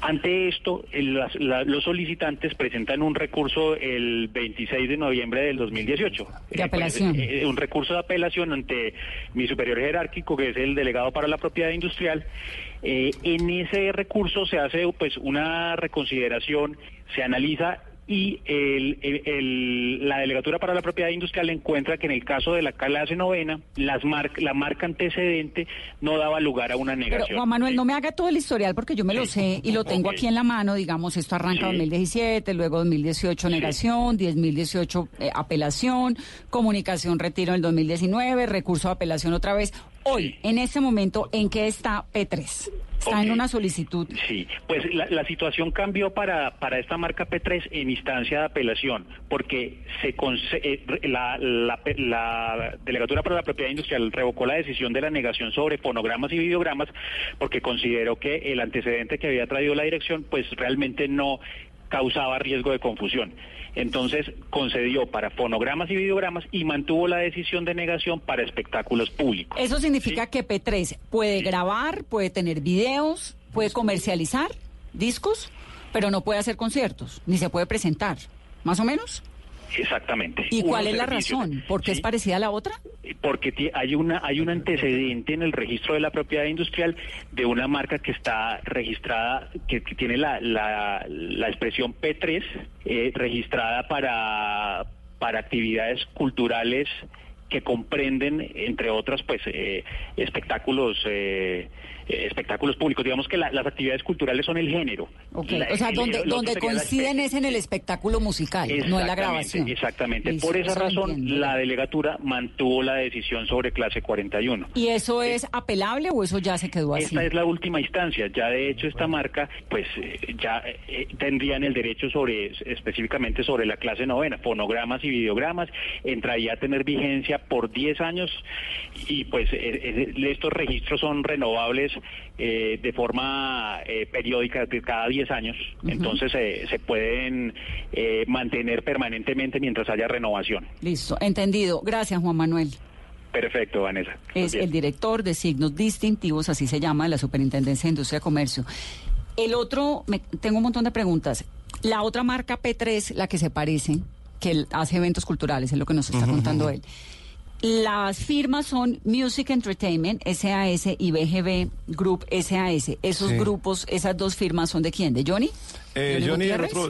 [SPEAKER 11] Ante esto, el- la- los solicitantes presentan un recurso el 26 de noviembre del 2018.
[SPEAKER 5] De apelación.
[SPEAKER 11] pues, eh, un recurso de apelación ante mi superior jerárquico, que es el delegado para la propiedad industrial. Eh, en ese recurso se hace pues una reconsideración, se analiza y el- el- el- la delegatura para la propiedad industrial encuentra que en el caso de la clase novena, las mar- la marca antecedente no daba lugar a una
[SPEAKER 5] Pero
[SPEAKER 11] negación.
[SPEAKER 5] Juan Manuel, no me haga todo el historial porque yo me lo sé y lo tengo aquí en la mano, digamos, esto arranca
[SPEAKER 11] Sí.
[SPEAKER 5] 2017, luego 2018 negación, 2018 eh, apelación, comunicación retiro en el 2019, recurso de apelación otra vez. Hoy, en este momento, ¿en qué está P3? Está en una solicitud.
[SPEAKER 11] Sí, pues la, la situación cambió para, para esta marca P3 en instancia de apelación, porque se eh, la, la, la Delegatura para la Propiedad Industrial revocó la decisión de la negación sobre fonogramas y videogramas porque consideró que el antecedente que había traído la dirección pues realmente no causaba riesgo de confusión. Entonces concedió para fonogramas y videogramas y mantuvo la decisión de negación para espectáculos públicos.
[SPEAKER 5] Eso significa que P3 puede grabar, puede tener videos, puede comercializar discos, pero no puede hacer conciertos, ni se puede presentar. ¿Más o menos?
[SPEAKER 11] Exactamente.
[SPEAKER 5] ¿Y cuál es la razón? ¿Por qué es parecida a la otra?
[SPEAKER 11] porque hay una hay un antecedente en el registro de la propiedad industrial de una marca que está registrada que, que tiene la, la, la expresión P3 eh, registrada para para actividades culturales que comprenden entre otras pues eh, espectáculos eh, eh, espectáculos públicos digamos que la- las actividades culturales son el género La-
[SPEAKER 5] O sea,
[SPEAKER 11] el-
[SPEAKER 5] donde, coinciden es en el espectáculo musical, no en la grabación.
[SPEAKER 11] Exactamente. Por esa razón,
[SPEAKER 5] entiendo.
[SPEAKER 11] la delegatura mantuvo la decisión sobre clase 41.
[SPEAKER 5] ¿Y eso es apelable o eso ya se quedó así?
[SPEAKER 11] Esta es la última instancia. Ya de hecho esta marca, pues eh, ya eh, tendrían el derecho sobre específicamente sobre la clase novena, fonogramas y videogramas, entraría a tener vigencia por 10 años y pues eh, eh, estos registros son renovables eh, de forma eh, periódica de cada 10 años. Entonces eh, se pueden eh, mantener permanentemente mientras haya renovación.
[SPEAKER 5] Listo, entendido. Gracias, Juan Manuel.
[SPEAKER 11] Perfecto, Vanessa.
[SPEAKER 5] Es
[SPEAKER 11] Bien.
[SPEAKER 5] el director de signos distintivos, así se llama, de la Superintendencia de Industria y Comercio. El otro, me- tengo un montón de preguntas. La otra marca P3, la que se parece, que hace eventos culturales, es lo que nos está contando él. Las firmas son Music Entertainment, SAS, y BGB Group, SAS. Esos
[SPEAKER 6] Sí.
[SPEAKER 5] grupos, esas dos firmas son de quién? ¿De Johnny?
[SPEAKER 6] Eh,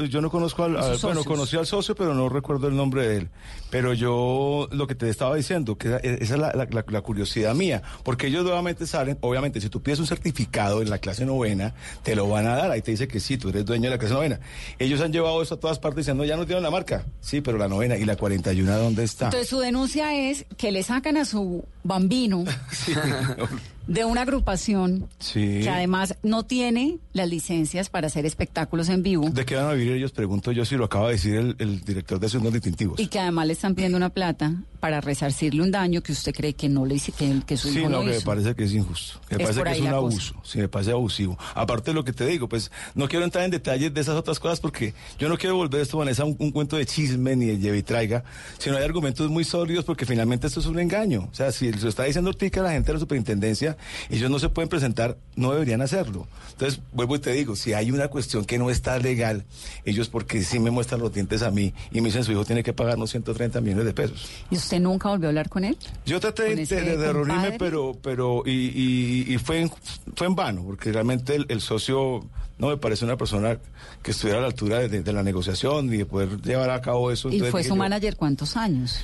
[SPEAKER 6] yo no conozco al,
[SPEAKER 5] ¿Y
[SPEAKER 6] al-
[SPEAKER 5] sus
[SPEAKER 6] bueno, conocí al socio, pero no recuerdo el nombre de él. Pero yo lo que te estaba diciendo, que esa esa es la, la- la- la curiosidad mía, porque ellos nuevamente salen, obviamente, si tú pides un certificado en la clase novena, te lo van a dar, ahí te dice que sí, tú eres dueño de la clase novena. Ellos han llevado eso a todas partes diciendo, ya no tienen la marca. Sí, pero la novena y la 41, ¿dónde está?
[SPEAKER 5] Entonces su denuncia es que le sacan a su bambino de una agrupación
[SPEAKER 6] Sí.
[SPEAKER 5] que además no tiene las licencias para hacer espectáculos en vivo
[SPEAKER 6] ¿De qué van a vivir ellos? Pregunto yo si lo acaba de decir el, el director de Asuntos Distintivos.
[SPEAKER 5] y que además le están pidiendo una plata para resarcirle un daño que usted cree que no le hizo, que, que su
[SPEAKER 6] Sí,
[SPEAKER 5] hijo
[SPEAKER 6] no,
[SPEAKER 5] no
[SPEAKER 6] que me parece que es injusto. Que me
[SPEAKER 5] Es
[SPEAKER 6] parece que es un abuso. Sí, me parece abusivo. Aparte de lo que te digo, pues no quiero entrar en detalles de esas otras cosas porque yo no quiero volver esto, Vanessa, un, un cuento de chisme ni de lleve y traiga, sino hay argumentos muy sólidos porque finalmente esto es un engaño. O sea, si se lo está diciendo Tica, la gente de la superintendencia, ellos no se pueden presentar, no deberían hacerlo. Entonces, vuelvo y te digo, si hay una cuestión que no está legal, ellos porque sí me muestran los dientes a mí y me dicen su hijo tiene que pagarnos 130 millones de pesos.
[SPEAKER 5] ¿Y usted nunca volvió a hablar con él?
[SPEAKER 6] Yo traté
[SPEAKER 5] ¿Con
[SPEAKER 6] de, de, de reunirme, pero, pero, y, y- y fue, en, fue en vano, porque realmente el, el socio no me parece una persona que estuviera a la altura de, de- de la negociación y de poder llevar a cabo eso.
[SPEAKER 5] ¿Y
[SPEAKER 6] Entonces
[SPEAKER 5] fue su
[SPEAKER 6] yo-
[SPEAKER 5] manager cuántos años?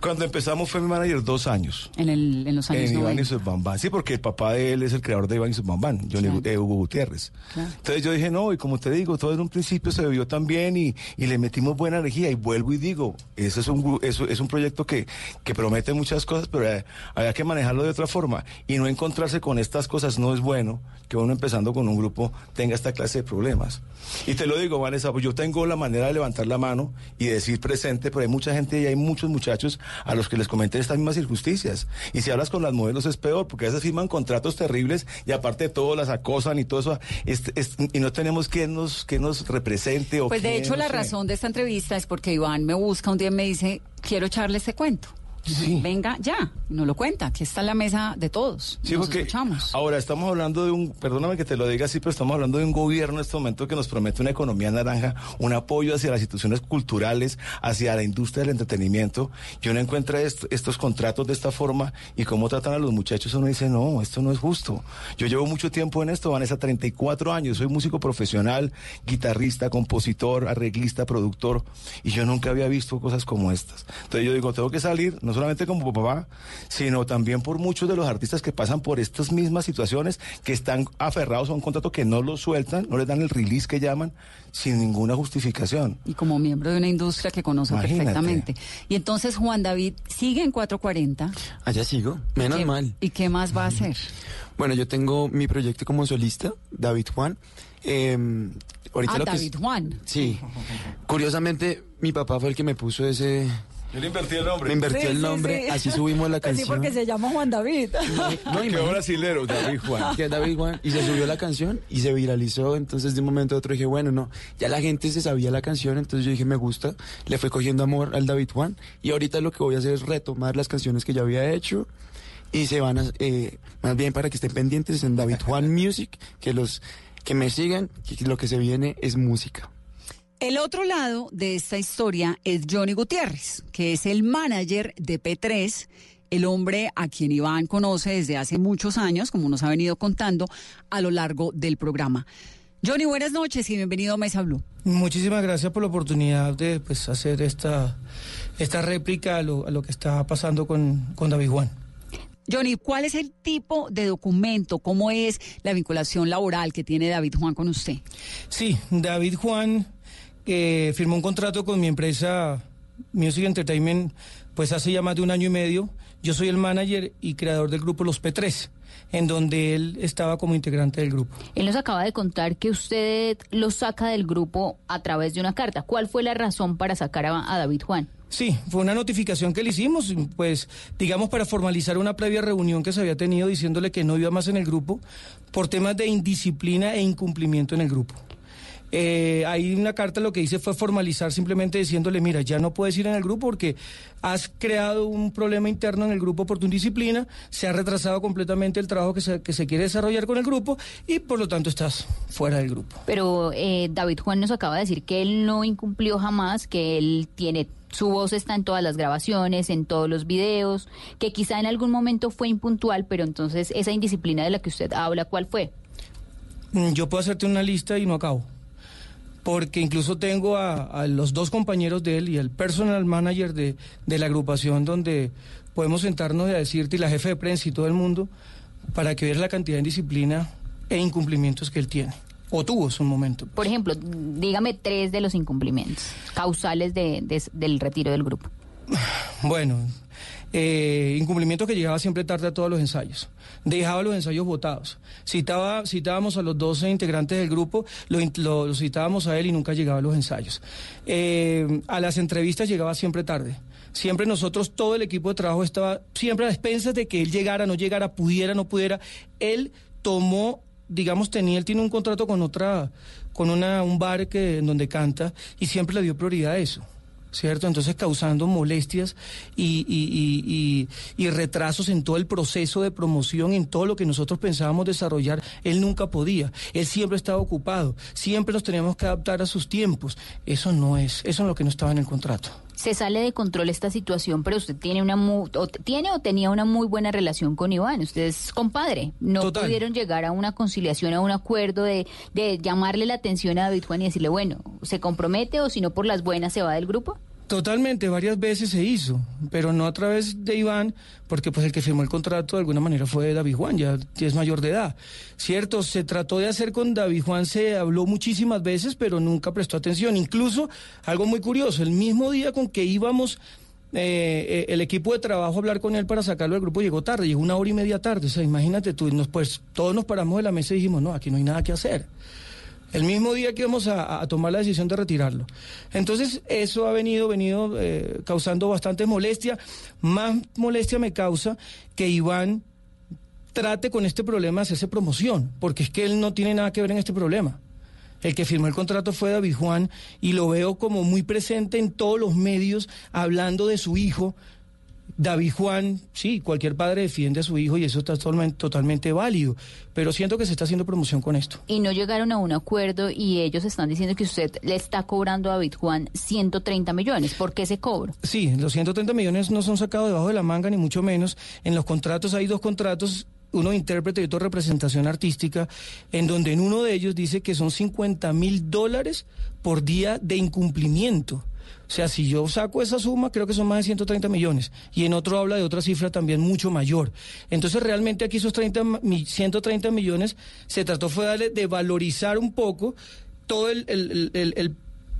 [SPEAKER 6] Cuando empezamos fue mi manager dos años.
[SPEAKER 5] En, el, en los años
[SPEAKER 6] En Iván
[SPEAKER 5] 90.
[SPEAKER 6] y sus Bambán. Sí, porque el papá de él es el creador de Iván y sus Bambán, Johnny
[SPEAKER 5] Claro.
[SPEAKER 6] eh, Hugo Gutiérrez.
[SPEAKER 5] Claro.
[SPEAKER 6] Entonces yo dije, no, y como te digo, todo en un principio se vio tan bien y, y le metimos buena energía. Y vuelvo y digo, ese es un, eso es un proyecto que, que promete muchas cosas, pero eh, había que manejarlo de otra forma. Y no encontrarse con estas cosas no es bueno que uno empezando con un grupo tenga esta clase de problemas. Y te lo digo, Vanessa, pues yo tengo la manera de levantar la mano y decir presente, pero hay mucha gente y hay muchos muchachos a los que les cometen estas mismas injusticias. Y si hablas con las modelos es peor, porque a veces firman contratos terribles y aparte de todo las acosan y todo eso, este- es- y no tenemos quien nos, que nos represente o
[SPEAKER 5] Pues de hecho la
[SPEAKER 6] sé.
[SPEAKER 5] razón de esta entrevista es porque Iván me busca un día y me dice, quiero echarle este cuento. Venga ya, no lo cuenta, aquí está la mesa de todos.
[SPEAKER 6] Sí,
[SPEAKER 5] Nos
[SPEAKER 6] porque
[SPEAKER 5] escuchamos.
[SPEAKER 6] ahora estamos hablando de un, perdóname que te lo diga así, pero estamos hablando de un gobierno en este momento que nos promete una economía naranja, un apoyo hacia las instituciones culturales, hacia la industria del entretenimiento. Y uno encuentra est- estos contratos de esta forma y cómo tratan a los muchachos, uno dice, no, esto no es justo. Yo llevo mucho tiempo en esto, Vanessa, 34 años, soy músico profesional, guitarrista, compositor, arreglista, productor, y yo nunca había visto cosas como estas. Entonces yo digo, tengo que salir, no solamente como papá, sino también por muchos de los artistas que pasan por estas mismas situaciones, que están aferrados a un contrato que no lo sueltan, no les dan el release que llaman, sin ninguna justificación.
[SPEAKER 5] Y como miembro de una industria que conoce
[SPEAKER 6] Imagínate.
[SPEAKER 5] perfectamente. Y entonces Juan David sigue en 440.
[SPEAKER 7] Allá sigo, menos
[SPEAKER 5] ¿Qué-
[SPEAKER 7] mal.
[SPEAKER 5] ¿Y qué más va a hacer?
[SPEAKER 7] Bueno, yo tengo mi proyecto como solista, David Juan. Eh, ahorita
[SPEAKER 5] ah,
[SPEAKER 7] lo que es-
[SPEAKER 5] David Juan.
[SPEAKER 7] Sí. Curiosamente, mi papá fue el que me puso ese...
[SPEAKER 6] Yo le invertí el nombre.
[SPEAKER 7] Me invertió
[SPEAKER 5] Sí,
[SPEAKER 7] el
[SPEAKER 5] sí,
[SPEAKER 7] nombre,
[SPEAKER 5] sí.
[SPEAKER 7] así subimos la
[SPEAKER 5] Pues sí,
[SPEAKER 7] canción.
[SPEAKER 5] porque se llama Juan David.
[SPEAKER 7] No,
[SPEAKER 6] Qué
[SPEAKER 7] imagínate.
[SPEAKER 6] brasilero, David Juan.
[SPEAKER 7] que David Juan, y se subió la canción y se viralizó, entonces de un momento a otro dije, bueno, no, ya la gente se sabía la canción, entonces yo dije, me gusta, le fue cogiendo amor al David Juan, y ahorita lo que voy a hacer es retomar las canciones que ya había hecho, y se van a, eh, más bien para que estén pendientes en David Juan Music, que los que me sigan, que lo que se viene es música.
[SPEAKER 5] El otro lado de esta historia es Johnny Gutiérrez, que es el manager de P3, el hombre a quien Iván conoce desde hace muchos años, como nos ha venido contando a lo largo del programa. Johnny, buenas noches y bienvenido a Mesa Blue.
[SPEAKER 12] Muchísimas gracias por la oportunidad de pues, hacer esta, esta réplica a lo, a lo que está pasando con, con David Juan.
[SPEAKER 5] Johnny, ¿cuál es el tipo de documento? ¿Cómo es la vinculación laboral que tiene David Juan con usted?
[SPEAKER 12] Sí, David Juan eh, firmó un contrato con mi empresa Music Entertainment pues hace ya más de un año y medio. Yo soy el manager y creador del grupo Los P3, en donde él estaba como integrante del grupo.
[SPEAKER 8] Él nos acaba de contar que usted lo saca del grupo a través de una carta. ¿Cuál fue la razón para sacar a, a David Juan?
[SPEAKER 12] Sí, fue una notificación que le hicimos, pues digamos para formalizar una previa reunión que se había tenido diciéndole que no iba más en el grupo por temas de indisciplina e incumplimiento en el grupo. Eh, ahí una carta lo que hice fue formalizar simplemente diciéndole, mira, ya no puedes ir en el grupo porque has creado un problema interno en el grupo por tu indisciplina, se ha retrasado completamente el trabajo que se, que se quiere desarrollar con el grupo y por lo tanto estás fuera del grupo.
[SPEAKER 8] Pero eh, David Juan nos acaba de decir que él no incumplió jamás, que él tiene su voz está en todas las grabaciones, en todos los videos, que quizá en algún momento fue impuntual, pero entonces esa indisciplina de la que usted habla, ¿cuál fue?
[SPEAKER 12] Mm, Yo puedo hacerte una lista y no acabo. Porque incluso tengo a, a los dos compañeros de él y el personal manager de, de la agrupación donde podemos sentarnos y a decirte, y la jefe de prensa y todo el mundo, para que veas la cantidad de indisciplina e incumplimientos que él tiene. O tuvo en su momento.
[SPEAKER 8] Por ejemplo, dígame tres de los incumplimientos causales de- de- del retiro del grupo.
[SPEAKER 12] Bueno, eh, incumplimiento que llegaba siempre tarde a todos los ensayos. Dejaba los ensayos votados. Citaba, citábamos a los 12 integrantes del grupo, lo, lo- lo citábamos a él y nunca llegaba a los ensayos. Eh, a las entrevistas llegaba siempre tarde. Siempre nosotros, todo el equipo de trabajo estaba siempre a expensas de que él llegara, no llegara, pudiera, no pudiera. Él tomó, digamos, tenía, él tiene un contrato con otra, con una, un bar que, en donde canta y siempre le dio prioridad a eso. ¿Cierto? Entonces causando molestias y, y- y- y- retrasos en todo el proceso de promoción, en todo lo que nosotros pensábamos desarrollar, él nunca podía. Él siempre estaba ocupado, siempre nos teníamos que adaptar a sus tiempos. Eso no es, eso es lo que no estaba en el contrato.
[SPEAKER 8] Se sale de control esta situación, pero usted tiene una mu- o tiene o tenía una muy buena relación con Iván. Usted es compadre. No
[SPEAKER 12] Total.
[SPEAKER 8] pudieron llegar a una conciliación, a un acuerdo de, de llamarle la atención a David Juan y decirle, bueno, se compromete o si no por las buenas se va del grupo.
[SPEAKER 12] Totalmente, varias veces se hizo, pero no a través de Iván, porque pues el que firmó el contrato de alguna manera fue David Juan, ya es mayor de edad. Cierto, se trató de hacer con David Juan, se habló muchísimas veces, pero nunca prestó atención. Incluso, algo muy curioso, el mismo día con que íbamos eh, eh, el equipo de trabajo a hablar con él para sacarlo del grupo llegó tarde, llegó una hora y media tarde. O sea, imagínate tú, nos, pues todos nos paramos de la mesa y dijimos, no, aquí no hay nada que hacer. El mismo día que íbamos a, tomar la decisión de retirarlo. Entonces, eso ha venido, venido eh, causando bastante molestia. Más molestia me causa que Iván trate con este problema de hacerse promoción, porque es que él no tiene nada que ver en este problema. El que firmó el contrato fue David Juan y lo veo como muy presente en todos los medios hablando de su hijo. David Juan, sí, cualquier padre defiende a su hijo y eso está totalmente, válido, pero siento que se está haciendo promoción con esto.
[SPEAKER 8] Y no llegaron a un acuerdo y ellos están diciendo que usted le está cobrando a David Juan 130 millones. ¿Por qué ese cobro?
[SPEAKER 12] Sí, los 130 millones no son sacados debajo de la manga, ni mucho menos. En los contratos hay dos contratos, uno de intérprete y otro de representación artística, en donde en uno de ellos dice que son 50 mil dólares por día de incumplimiento. Sea, si yo saco esa suma, creo que son más de 130 millones. Y en otro habla de otra cifra también mucho mayor. Entonces, realmente aquí esos 30, mi- 130 millones se trató fue de valorizar un poco todo el- el- el- el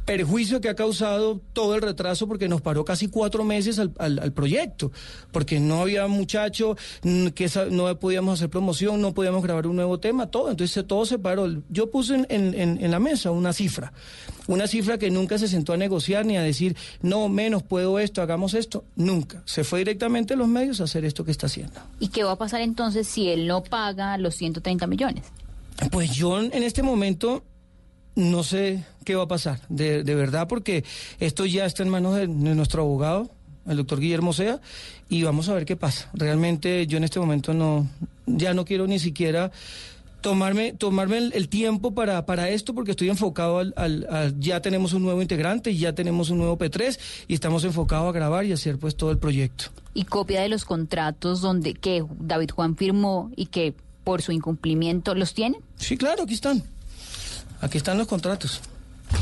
[SPEAKER 12] perjuicio que ha causado todo el retraso porque nos paró casi cuatro meses al, al- al proyecto, porque no había muchacho, que no podíamos hacer promoción, no podíamos grabar un nuevo tema, todo, entonces todo se paró. Yo puse en, en- en- en la mesa una cifra, una cifra que nunca se sentó a negociar ni a decir, no, menos puedo esto, hagamos esto, nunca. Se fue directamente a los medios a hacer esto que está haciendo.
[SPEAKER 8] ¿Y qué va a pasar entonces si él no paga los 130 millones?
[SPEAKER 12] Pues yo en este momento no sé qué va a pasar, de, de verdad, porque esto ya está en manos de, de nuestro abogado, el doctor Guillermo Sea, y vamos a ver qué pasa. Realmente yo en este momento no, ya no quiero ni siquiera tomarme, tomarme el, el tiempo para, para esto, porque estoy enfocado al, al- al- ya tenemos un nuevo integrante, ya tenemos un nuevo P3 y estamos enfocados a grabar y hacer pues todo el proyecto.
[SPEAKER 8] Y copia de los contratos donde que David Juan firmó y que por su incumplimiento los tienen.
[SPEAKER 12] Sí, claro, aquí están. Aquí están los contratos.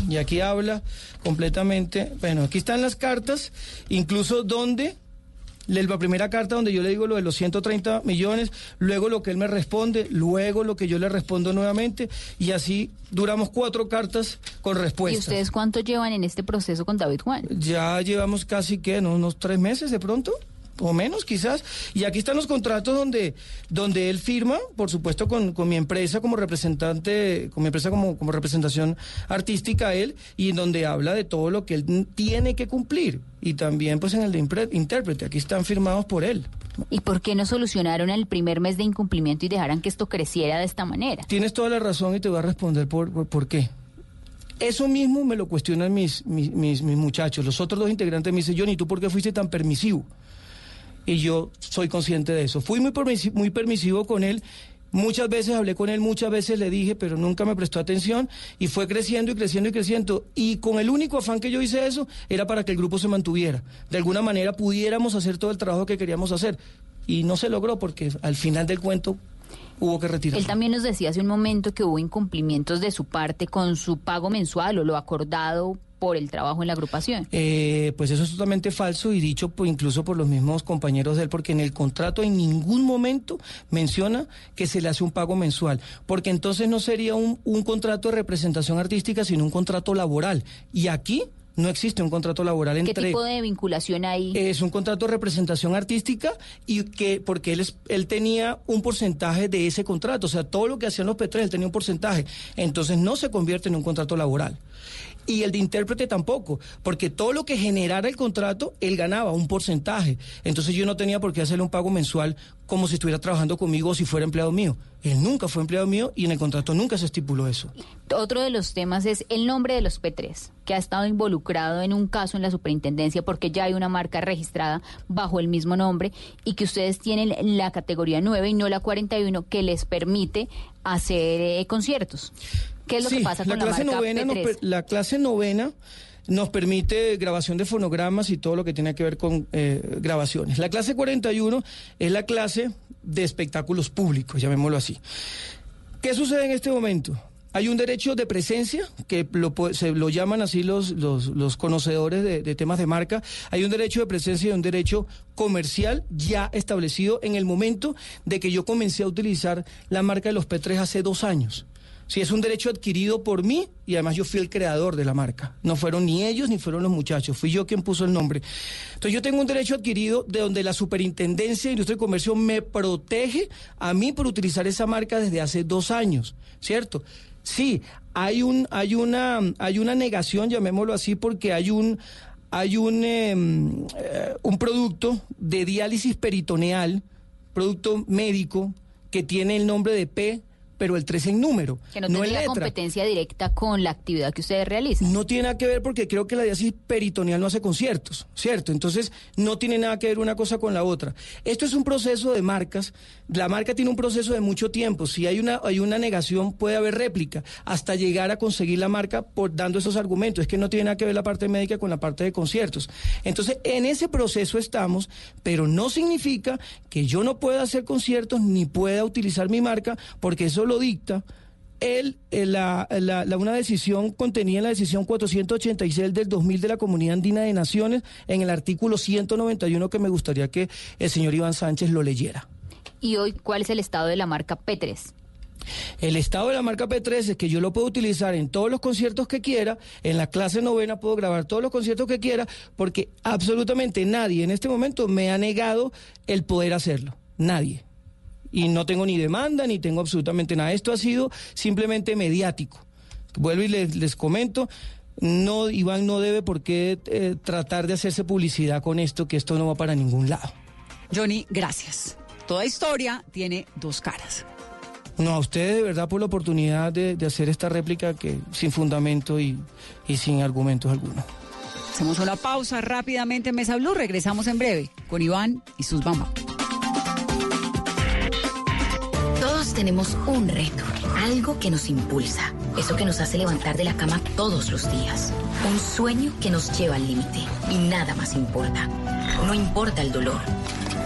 [SPEAKER 12] Y aquí habla completamente. Bueno, aquí están las cartas, incluso donde. La primera carta donde yo le digo lo de los 130 millones, luego lo que él me responde, luego lo que yo le respondo nuevamente, y así duramos cuatro cartas con
[SPEAKER 8] ¿Y
[SPEAKER 12] respuestas.
[SPEAKER 8] ustedes cuánto llevan en este proceso con David Juan?
[SPEAKER 12] Ya llevamos casi que ¿no? unos tres meses de pronto o menos quizás y aquí están los contratos donde donde él firma por supuesto con, con mi empresa como representante con mi empresa como, como representación artística él y en donde habla de todo lo que él tiene que cumplir y también pues en el de impre- intérprete aquí están firmados por él
[SPEAKER 8] ¿Y por qué no solucionaron el primer mes de incumplimiento y dejaran que esto creciera de esta manera?
[SPEAKER 12] Tienes toda la razón y te voy a responder por, por, por qué. Eso mismo me lo cuestionan mis, mis, mis, mis muchachos. Los otros dos integrantes me dicen, Johnny, ¿tú por qué fuiste tan permisivo? Y yo soy consciente de eso. Fui muy, permisi- muy permisivo con él. Muchas veces hablé con él, muchas veces le dije, pero nunca me prestó atención y fue creciendo y creciendo y creciendo. Y con el único afán que yo hice eso era para que el grupo se mantuviera. De alguna manera pudiéramos hacer todo el trabajo que queríamos hacer. Y no se logró porque al final del cuento hubo que retirar.
[SPEAKER 8] Él también nos decía hace un momento que hubo incumplimientos de su parte con su pago mensual o lo acordado por el trabajo en la agrupación.
[SPEAKER 12] Eh, pues eso es totalmente falso y dicho por, incluso por los mismos compañeros de él, porque en el contrato en ningún momento menciona que se le hace un pago mensual, porque entonces no sería un, un contrato de representación artística, sino un contrato laboral. Y aquí no existe un contrato laboral
[SPEAKER 8] ¿Qué
[SPEAKER 12] entre...
[SPEAKER 8] tipo de vinculación hay?
[SPEAKER 12] Es un contrato de representación artística y que porque él es- él tenía un porcentaje de ese contrato, o sea, todo lo que hacían los P3 él tenía un porcentaje, entonces no se convierte en un contrato laboral. Y el de intérprete tampoco, porque todo lo que generara el contrato, él ganaba un porcentaje. Entonces yo no tenía por qué hacerle un pago mensual como si estuviera trabajando conmigo o si fuera empleado mío. Él nunca fue empleado mío y en el contrato nunca se estipuló eso.
[SPEAKER 8] Otro de los temas es el nombre de los P3, que ha estado involucrado en un caso en la superintendencia porque ya hay una marca registrada bajo el mismo nombre y que ustedes tienen la categoría 9 y no la 41 que les permite hacer eh, conciertos. ¿Qué es lo que pasa con la,
[SPEAKER 12] clase
[SPEAKER 8] marca
[SPEAKER 12] novena nos
[SPEAKER 8] P3?
[SPEAKER 12] per- la clase novena nos permite grabación de fonogramas y todo lo que tiene que ver con eh, grabaciones. La clase 41 es la clase de espectáculos públicos, llamémoslo así. ¿Qué sucede en este momento? Hay un derecho de presencia, que lo, se lo llaman así los, los, los conocedores de, de temas de marca. Hay un derecho de presencia y un derecho comercial ya establecido en el momento de que yo comencé a utilizar la marca de los P3 hace dos años. Sí, es un derecho adquirido por mí y además yo fui el creador de la marca. No fueron ni ellos ni fueron los muchachos, fui yo quien puso el nombre. Entonces yo tengo un derecho adquirido de donde la Superintendencia de Industria y Comercio me protege a mí por utilizar esa marca desde hace dos años, ¿cierto? Sí, hay un, hay una, hay una negación, llamémoslo así, porque hay un, hay un, em, eh, un producto de diálisis peritoneal, producto médico, que tiene el nombre de P, pero el 3 en número,
[SPEAKER 8] Que no,
[SPEAKER 12] no letra.
[SPEAKER 8] competencia directa con la actividad que ustedes realizan.
[SPEAKER 12] No tiene nada que ver porque creo que la diálisis peritoneal no hace conciertos, ¿cierto? Entonces no tiene nada que ver una cosa con la otra. Esto es un proceso de marcas. La marca tiene un proceso de mucho tiempo. Si hay una, hay una negación, puede haber réplica hasta llegar a conseguir la marca por dando esos argumentos. Es que no tiene nada que ver la parte médica con la parte de conciertos. Entonces, en ese proceso estamos, pero no significa que yo no pueda hacer conciertos ni pueda utilizar mi marca, porque eso lo dicta el, eh, la, una decisión contenida en la decisión 486 del 2000 de la Comunidad Andina de Naciones, en el artículo 191 que me gustaría que el señor Iván Sánchez lo leyera.
[SPEAKER 8] Y hoy, ¿cuál es el estado de la marca P3?
[SPEAKER 12] El estado de la marca P3 es que yo lo puedo utilizar en todos los conciertos que quiera, en la clase novena puedo grabar todos los conciertos que quiera, porque absolutamente nadie en este momento me ha negado el poder hacerlo. Nadie. Y no tengo ni demanda, ni tengo absolutamente nada. Esto ha sido simplemente mediático. Vuelvo y les, les comento, no, Iván no debe por qué eh, tratar de hacerse publicidad con esto, que esto no va para ningún lado.
[SPEAKER 5] Johnny, gracias. Toda historia tiene dos caras.
[SPEAKER 12] No, a ustedes de verdad por la oportunidad de, de hacer esta réplica que sin fundamento y, y sin argumentos alguno.
[SPEAKER 5] Hacemos una pausa rápidamente en Mesa Blue. Regresamos en breve con Iván y sus mamás.
[SPEAKER 13] Todos tenemos un reto, algo que nos impulsa, eso que nos hace levantar de la cama todos los días, un sueño que nos lleva al límite y nada más importa. No importa el dolor,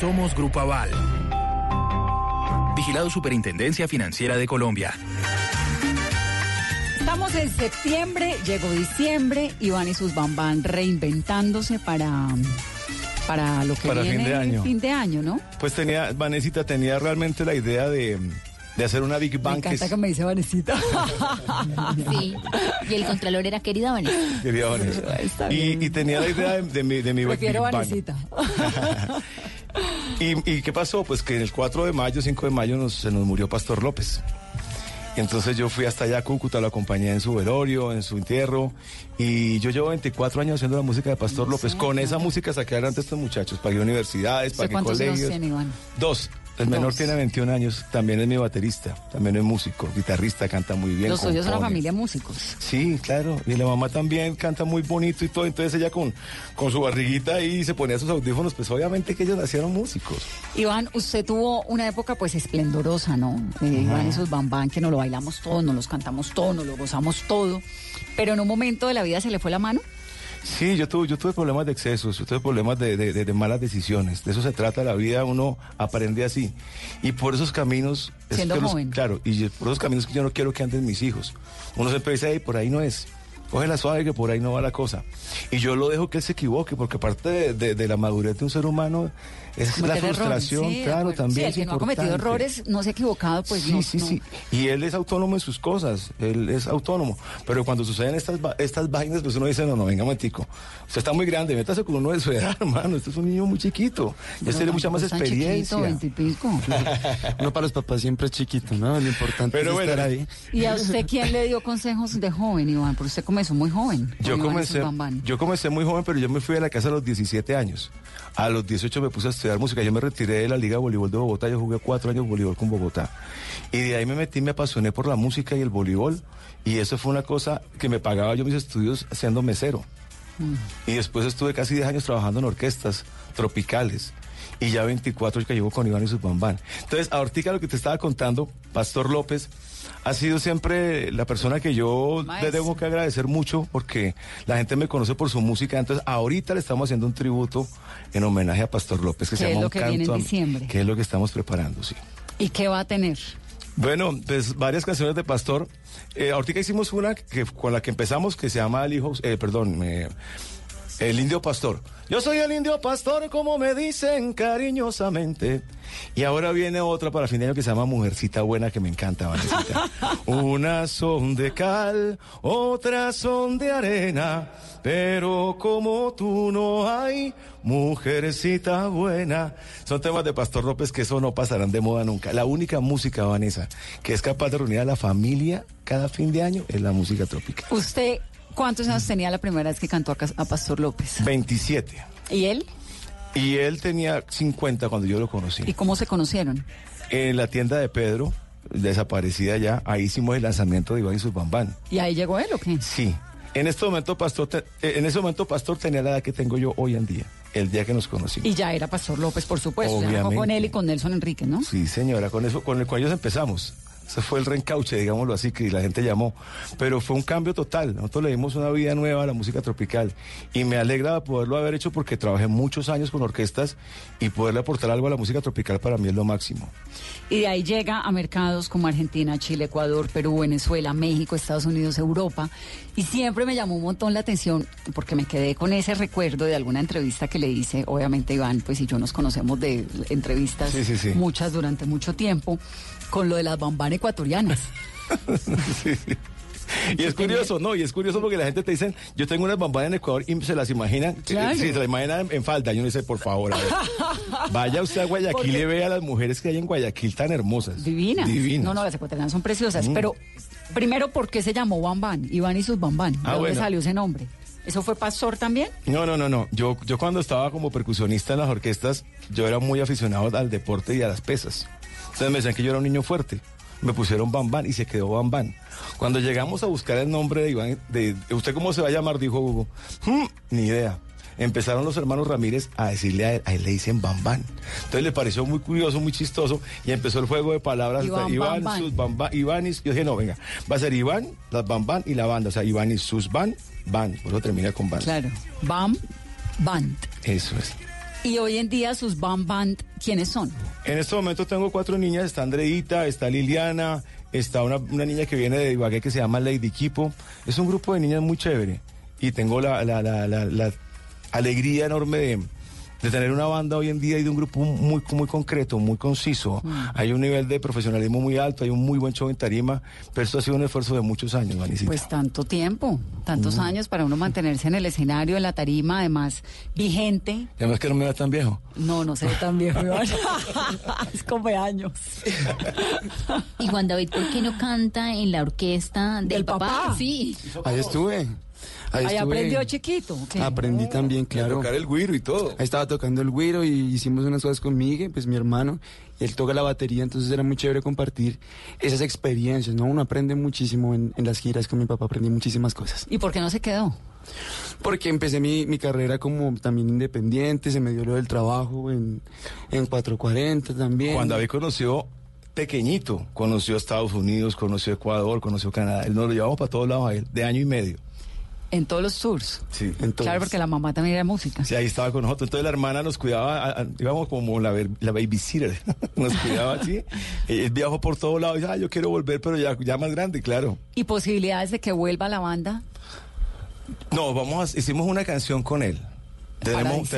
[SPEAKER 10] Somos Grupo Aval. Vigilado Superintendencia Financiera de Colombia.
[SPEAKER 5] Estamos en septiembre, llegó diciembre, Iván y sus bambán reinventándose para, para lo que
[SPEAKER 6] Para fin
[SPEAKER 5] viene
[SPEAKER 6] de año.
[SPEAKER 5] fin de año, ¿no?
[SPEAKER 6] Pues tenía, Vanesita tenía realmente la idea de, de hacer una Big
[SPEAKER 5] Me
[SPEAKER 6] Bang que
[SPEAKER 5] encanta
[SPEAKER 6] es-
[SPEAKER 5] que me dice Vanesita.
[SPEAKER 8] Sí. Y el contralor era querida Vanessa.
[SPEAKER 6] quería Vanessa. Y, y tenía la idea de, de mi, de mi Big
[SPEAKER 5] Prefiero
[SPEAKER 6] Bang. ¿Y, y qué pasó? Pues que el 4 de mayo, 5 de mayo, nos, se nos murió Pastor López. Entonces yo fui hasta allá a Cúcuta, lo acompañé en su velorio, en su entierro. Y yo llevo 24 años haciendo la música de Pastor López. Con esa música saqué adelante a estos muchachos. Pagué universidades,
[SPEAKER 5] ¿Usted
[SPEAKER 6] pagué
[SPEAKER 5] años
[SPEAKER 6] colegios.
[SPEAKER 5] tiene, Iván?
[SPEAKER 6] Dos. El menor
[SPEAKER 5] Dos.
[SPEAKER 6] tiene 21 años, también es mi baterista, también es músico, guitarrista, canta muy bien.
[SPEAKER 5] Los suyos son una familia de músicos.
[SPEAKER 6] Sí, claro. Y la mamá también canta muy bonito y todo. Entonces ella con, con su barriguita ahí se ponía sus audífonos. Pues obviamente que ellos nacieron músicos.
[SPEAKER 5] Iván, usted tuvo una época pues esplendorosa, ¿no? Eh, Iván y sus bambán, que nos lo bailamos todo, nos los cantamos todo, nos lo gozamos todo. Pero en un momento de la vida se le fue la mano.
[SPEAKER 6] Sí, yo tuve, yo tuve problemas de excesos, yo tuve problemas de, de- de- de malas decisiones. De eso se trata la vida, uno aprende así. Y por esos caminos... es
[SPEAKER 5] Siendo joven.
[SPEAKER 6] claro, y por esos caminos que yo no quiero que anden mis hijos. Uno siempre dice, "Ey, por ahí no es. Coge la suave que por ahí no va la cosa. Y yo lo dejo que él se equivoque, porque parte de, de- de la madurez de un ser humano es la
[SPEAKER 5] errores,
[SPEAKER 6] frustración,
[SPEAKER 5] sí,
[SPEAKER 6] claro, también
[SPEAKER 5] Sí, el
[SPEAKER 6] es
[SPEAKER 5] que no ha cometido errores, no se ha equivocado, pues
[SPEAKER 6] sí,
[SPEAKER 5] no.
[SPEAKER 6] sí,
[SPEAKER 5] no.
[SPEAKER 6] sí. Y él es autónomo en sus cosas, él es autónomo. Pero cuando suceden estas, estas vainas, pues uno dice, no, no, venga, momentico. Usted está muy grande, métase con uno de su edad, hermano. Este es un niño muy chiquito. Ya tiene mucha más experiencia.
[SPEAKER 5] chiquito, veintipico.
[SPEAKER 7] Uno para los papás siempre es chiquito, ¿no? Lo importante
[SPEAKER 6] Pero
[SPEAKER 7] es
[SPEAKER 6] bueno,
[SPEAKER 7] estar ahí.
[SPEAKER 5] ¿Y a usted quién le dio consejos de joven, Iván? Porque usted comenzó muy joven.
[SPEAKER 6] Yo comencé, yo comencé muy joven, pero yo me fui de la casa a los 17 años. A los 18 me puse a estudiar música. Yo me retiré de la Liga de Voleibol de Bogotá. Yo jugué cuatro años voleibol con Bogotá. Y de ahí me metí, me apasioné por la música y el voleibol. Y eso fue una cosa que me pagaba yo mis estudios siendo mesero. Y después estuve casi 10 años trabajando en orquestas tropicales. Y ya 24 que llevo con Iván y sus bambán. Entonces, ahorita lo que te estaba contando, Pastor López, ha sido siempre la persona que yo le tengo que agradecer mucho porque la gente me conoce por su música. Entonces, ahorita le estamos haciendo un tributo en homenaje a Pastor López, que se
[SPEAKER 5] ¿Qué es
[SPEAKER 6] llama
[SPEAKER 5] lo
[SPEAKER 6] Un
[SPEAKER 5] que viene en
[SPEAKER 6] Canto a-
[SPEAKER 5] diciembre?
[SPEAKER 6] Que es lo que estamos preparando, sí.
[SPEAKER 5] ¿Y qué va a tener?
[SPEAKER 6] Bueno, pues varias canciones de Pastor. Eh, ahorita hicimos una que, con la que empezamos que se llama El Hijo, eh, perdón, eh, El Indio Pastor. Yo soy el Indio Pastor, como me dicen cariñosamente. Y ahora viene otra para fin de año que se llama Mujercita Buena, que me encanta, Vanesita. Unas son de cal, otras son de arena, pero como tú no hay, mujercita buena. Son temas de Pastor López que eso no pasarán de moda nunca. La única música, Vanessa, que es capaz de reunir a la familia cada fin de año es la música tropical.
[SPEAKER 5] ¿Usted cuántos años tenía la primera vez que cantó a, Pastor López?
[SPEAKER 6] 27.
[SPEAKER 5] ¿Y él?
[SPEAKER 6] Y él tenía 50 cuando yo lo conocí.
[SPEAKER 5] ¿Y cómo se conocieron?
[SPEAKER 6] En la tienda de Pedro, desaparecida ya, ahí hicimos el lanzamiento de Iván y sus Bambán.
[SPEAKER 5] ¿Y ahí llegó él o qué?
[SPEAKER 6] Sí. En este momento, Pastor, te- eh, en ese momento, Pastor tenía la edad que tengo yo hoy en día, el día que nos conocimos.
[SPEAKER 5] Y ya era Pastor López, por supuesto. Ya arrancó con
[SPEAKER 6] Obviamente.
[SPEAKER 5] él y con Nelson Enrique, ¿no?
[SPEAKER 6] Sí, señora, con eso, con, el, con ellos empezamos. Ese fue el reencauche, digámoslo así, que la gente llamó. Pero fue un cambio total. Nosotros le dimos una vida nueva a la música tropical. Y me alegra poderlo haber hecho porque trabajé muchos años con orquestas y poderle aportar algo a la música tropical para mí es lo máximo.
[SPEAKER 5] Y de ahí llega a mercados como Argentina, Chile, Ecuador, Perú, Venezuela, México, Estados Unidos, Europa. Y siempre me llamó un montón la atención porque me quedé con ese recuerdo de alguna entrevista que le hice. Obviamente Iván, pues y yo nos conocemos de entrevistas,
[SPEAKER 6] Sí, sí, sí.
[SPEAKER 5] muchas durante mucho tiempo, con lo de las bambán ecuatorianas.
[SPEAKER 6] Sí. Y es curioso, ¿no? Y es curioso porque la gente te dice, yo tengo unas bambanas en Ecuador y se las imaginan.
[SPEAKER 5] Claro.
[SPEAKER 6] Sí, se las imaginan en falda. Y uno dice, por favor, a ver, vaya usted a Guayaquil y vea a las mujeres que hay en Guayaquil tan hermosas.
[SPEAKER 5] Divinas.
[SPEAKER 6] Divinas.
[SPEAKER 5] No, no, las ecuatorianas son preciosas.
[SPEAKER 6] Mm.
[SPEAKER 5] Pero primero, ¿por qué se llamó Bambán? Iván y sus Bambán. ¿De
[SPEAKER 6] Ah,
[SPEAKER 5] dónde
[SPEAKER 6] bueno.
[SPEAKER 5] salió ese nombre? ¿Eso fue pastor también?
[SPEAKER 6] No, no, no, no. Yo, yo cuando estaba como percusionista en las orquestas, yo era muy aficionado al deporte y a las pesas. Entonces me decían que yo era un niño fuerte. Me pusieron Bambán y se quedó Bambán. Cuando llegamos a buscar el nombre de Iván, de, ¿usted cómo se va a llamar? Dijo Hugo. "Hmm, ni idea. Empezaron los hermanos Ramírez a decirle a él, a él le dicen Bambán. Entonces le pareció muy curioso, muy chistoso y empezó el juego de palabras.
[SPEAKER 5] Iván,
[SPEAKER 6] Iván,
[SPEAKER 5] Bambán.
[SPEAKER 6] sus Bambán, Iván y... Yo dije, no, venga, va a ser Iván, las Bambán y la banda. O sea, Iván y sus Ban, Ban. Por eso termina con Ban.
[SPEAKER 5] Claro. Bam Band.
[SPEAKER 6] Eso es.
[SPEAKER 5] Y hoy en día sus Bam Band, ¿quiénes son?
[SPEAKER 6] En este momento tengo cuatro niñas, está Andreita, está Liliana, está una, una niña que viene de Ibagué que se llama Lady Kipo. Es un grupo de niñas muy chévere y tengo la- la- la- la alegría enorme de, de tener una banda hoy en día y de un grupo muy, muy concreto, muy conciso. Hay un nivel de profesionalismo muy alto, hay un muy buen show en tarima, pero esto ha sido un esfuerzo de muchos años, Vanesita.
[SPEAKER 5] Pues tanto tiempo, tantos años para uno mantenerse en el escenario, en la tarima, además vigente.
[SPEAKER 6] Y Además que no me vea tan viejo.
[SPEAKER 5] No, no se ve tan viejo, es como de años.
[SPEAKER 8] Y Juan David, ¿por qué no canta en la orquesta del,
[SPEAKER 5] Del papá?
[SPEAKER 8] Sí.
[SPEAKER 7] Ahí estuve. Ahí,
[SPEAKER 5] Ahí
[SPEAKER 7] estuve.
[SPEAKER 5] aprendió chiquito. ¿o qué?
[SPEAKER 7] Aprendí también, claro.
[SPEAKER 6] tocar el güiro y todo.
[SPEAKER 7] Ahí estaba tocando el güiro y hicimos unas cosas con Miguel, pues mi hermano, y él toca la batería, entonces era muy chévere compartir esas experiencias, ¿no? Uno aprende muchísimo en, en las giras con mi papá, aprendí muchísimas cosas.
[SPEAKER 5] ¿Y por qué no se quedó?
[SPEAKER 7] Porque empecé mi, mi carrera como también independiente, se me dio lo del trabajo en, en 440 también.
[SPEAKER 6] Juan David conoció pequeñito, conoció Estados Unidos, conoció Ecuador, conoció Canadá. Él nos lo llevamos para todos lados a él, de año y medio.
[SPEAKER 5] En todos los tours.
[SPEAKER 6] Sí,
[SPEAKER 5] Claro, porque la mamá también era música.
[SPEAKER 6] Sí, ahí estaba con nosotros. Entonces la hermana nos cuidaba, digamos, como la, la babysitter. nos cuidaba así. Él viajó por todos lados y dice, ah, yo quiero volver, pero ya, ya más grande, claro.
[SPEAKER 5] ¿Y posibilidades de que vuelva la banda?
[SPEAKER 6] No, vamos a- hicimos una canción con él. Tenemos,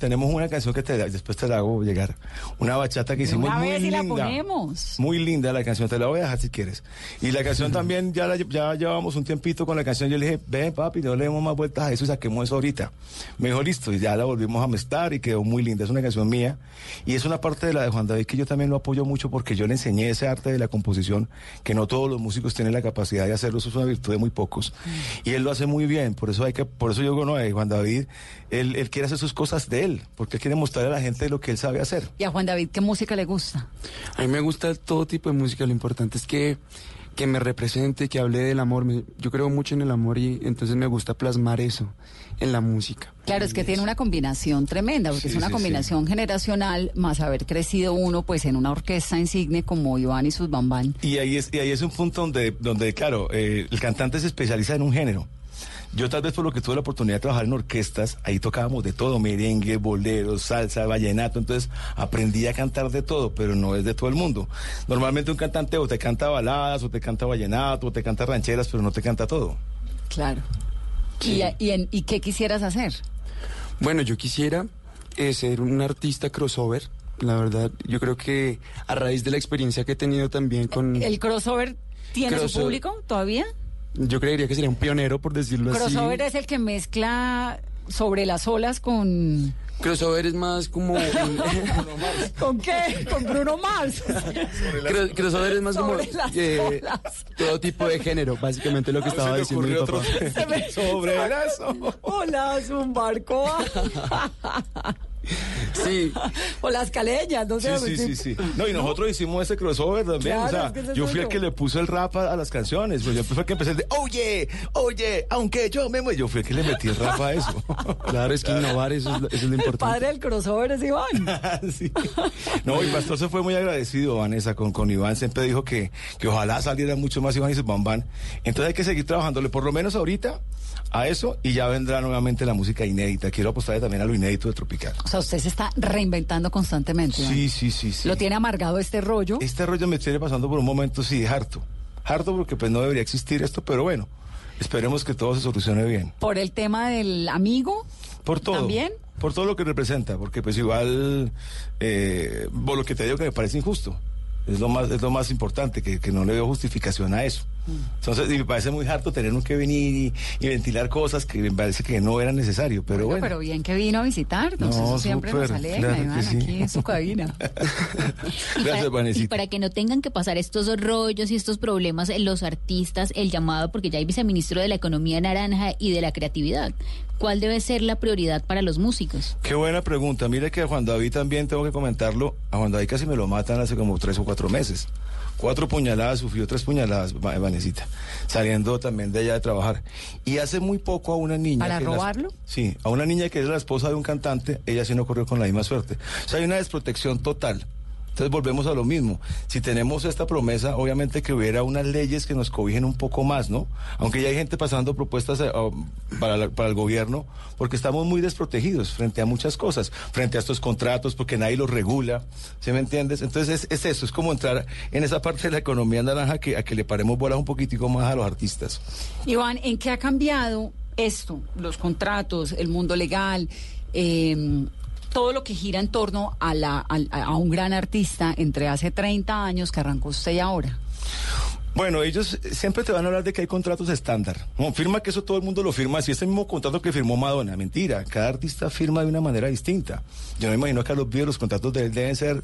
[SPEAKER 6] tenemos una canción que te, después te la hago llegar. Una bachata que hicimos muy
[SPEAKER 5] vez y la
[SPEAKER 6] linda.
[SPEAKER 5] ponemos.
[SPEAKER 6] Muy linda la canción, te la voy a dejar si quieres. Y la canción también, ya, la- ya llevamos un tiempito con la canción. Yo le dije, ven papi, no le demos más vueltas a eso y saquemos eso ahorita. Me dijo, listo, y ya la volvimos a mezclar y quedó muy linda. Es una canción mía. Y es una parte de la de Juan David que yo también lo apoyo mucho porque yo le enseñé ese arte de la composición que no todos los músicos tienen la capacidad de hacerlo. Eso es una virtud de muy pocos. Y él lo hace muy bien. Por eso hay que, por eso yo digo, no, eh, Juan David, él, él quiere hacer sus cosas de él, porque él quiere mostrarle a la gente lo que él sabe hacer.
[SPEAKER 5] ¿Y a Juan David qué música le gusta?
[SPEAKER 7] A mí me gusta todo tipo de música, lo importante es que, que me represente, que hable del amor. Me- yo creo mucho en el amor y entonces me gusta plasmar eso en la música.
[SPEAKER 5] Claro, es que tiene una combinación tremenda, porque
[SPEAKER 7] Sí,
[SPEAKER 5] es una
[SPEAKER 7] sí,
[SPEAKER 5] combinación generacional, más haber crecido uno pues en una orquesta insigne como Iván y sus bambán.
[SPEAKER 6] Y ahí es, y ahí es un punto donde, donde claro, eh, el cantante se especializa en un género. Yo tal vez por lo que tuve la oportunidad de trabajar en orquestas, ahí tocábamos de todo, merengue, bolero, salsa, vallenato, entonces aprendí a cantar de todo, pero no es de todo el mundo. Normalmente un cantante o te canta baladas, o te canta vallenato, o te canta rancheras, pero no te canta todo.
[SPEAKER 5] Claro. ¿Y, y, en- ¿Y qué quisieras hacer?
[SPEAKER 7] Bueno, yo quisiera eh, ser un artista crossover. La verdad, yo creo que a raíz de la experiencia que he tenido también con...
[SPEAKER 5] ¿El crossover tiene su público todavía?
[SPEAKER 7] Yo creería que sería un pionero, por decirlo así.
[SPEAKER 5] Crossover es el que mezcla sobre las olas con...
[SPEAKER 7] Crossover es más como...
[SPEAKER 5] ¿Con qué? Con Bruno Mars.
[SPEAKER 7] Cro- crossover es más como
[SPEAKER 5] Sobre las
[SPEAKER 7] eh,
[SPEAKER 5] olas.
[SPEAKER 7] todo tipo de género, básicamente lo que estaba
[SPEAKER 6] le
[SPEAKER 7] diciendo mi papá.
[SPEAKER 6] otro- sobre.
[SPEAKER 5] Hola, es un barco.
[SPEAKER 7] Sí.
[SPEAKER 5] O las caleñas, no sé.
[SPEAKER 6] sí, sí, sí. No, y nosotros hicimos ese crossover también.
[SPEAKER 5] Claro,
[SPEAKER 6] o sea,
[SPEAKER 5] es que
[SPEAKER 6] yo fui el que le puso el rap a, a las canciones. Pues yo fui el que empecé el de, oye, oye, aunque yo me muero. Yo fui el que le metí el rap a eso.
[SPEAKER 7] Claro, es que innovar, eso es, lo- eso es lo
[SPEAKER 5] El
[SPEAKER 7] importante.
[SPEAKER 5] padre del crossover es Iván.
[SPEAKER 6] Sí. No, y Pastor se fue muy agradecido, Vanessa, con, con Iván. Siempre dijo que, que ojalá saliera mucho más Iván y su bambán. Entonces hay que seguir trabajándole, por lo menos ahorita, a eso, y ya vendrá nuevamente la música inédita. Quiero apostarle también a lo inédito de Tropical.
[SPEAKER 5] O sea, usted se está reinventando constantemente.
[SPEAKER 6] Sí, sí, sí, sí.
[SPEAKER 5] Lo tiene amargado este rollo.
[SPEAKER 6] Este rollo me tiene pasando por un momento, sí, harto. Harto porque pues no debería existir esto, pero bueno, esperemos que todo se solucione bien.
[SPEAKER 5] Por el tema del amigo.
[SPEAKER 6] Por todo.
[SPEAKER 5] ¿También?
[SPEAKER 6] Por todo lo que representa, porque pues igual, eh, por lo que te digo que me parece injusto. Es lo más, es lo más importante, que, que no le veo justificación a eso. Entonces, y me parece muy harto tener que venir y, y ventilar cosas que me parece que no era necesario, pero bueno.
[SPEAKER 5] Pero bien que vino a visitarnos.
[SPEAKER 6] No,
[SPEAKER 5] Eso siempre nos alegra,
[SPEAKER 6] claro
[SPEAKER 5] Iván,
[SPEAKER 6] sí.
[SPEAKER 5] aquí en su cabina.
[SPEAKER 6] Gracias,
[SPEAKER 8] Y
[SPEAKER 6] Vanesita.
[SPEAKER 8] para que no tengan que pasar estos rollos y estos problemas en los artistas, el llamado, porque ya hay viceministro de la Economía Naranja y de la Creatividad. ¿Cuál debe ser la prioridad para los músicos?
[SPEAKER 6] Qué buena pregunta. Mire que a Juan David también tengo que comentarlo. A Juan David casi me lo matan hace como tres o cuatro meses. Cuatro puñaladas, sufrió tres puñaladas, Va- Vanesita, saliendo también de allá de trabajar. Y hace muy poco a una niña...
[SPEAKER 5] ¿Para
[SPEAKER 6] que es la-
[SPEAKER 5] robarlo?
[SPEAKER 6] sí, a una niña que es la esposa de un cantante, ella sí no corrió con la misma suerte. O sea, hay una desprotección total. Entonces volvemos a lo mismo. Si tenemos esta promesa, obviamente que hubiera unas leyes que nos cobijen un poco más, ¿no? Aunque ya hay gente pasando propuestas eh, oh, para, el gobierno, porque estamos muy desprotegidos frente a muchas cosas, frente a estos contratos, porque nadie los regula, ¿sí me entiendes? Entonces es, es eso, es como entrar en esa parte de la economía naranja que, a que le paremos bolas un poquitico más a los artistas.
[SPEAKER 5] Iván, ¿en qué ha cambiado esto? Los contratos, el mundo legal, eh, todo lo que gira en torno a, la, a, a un gran artista entre hace 30 años que arrancó usted y ahora.
[SPEAKER 6] Bueno, ellos siempre te van a hablar de que hay contratos estándar. No, firma que eso todo el mundo lo firma. Si es el mismo contrato que firmó Madonna, mentira. Cada artista firma de una manera distinta. Yo me imagino que a los videos los contratos de él deben ser,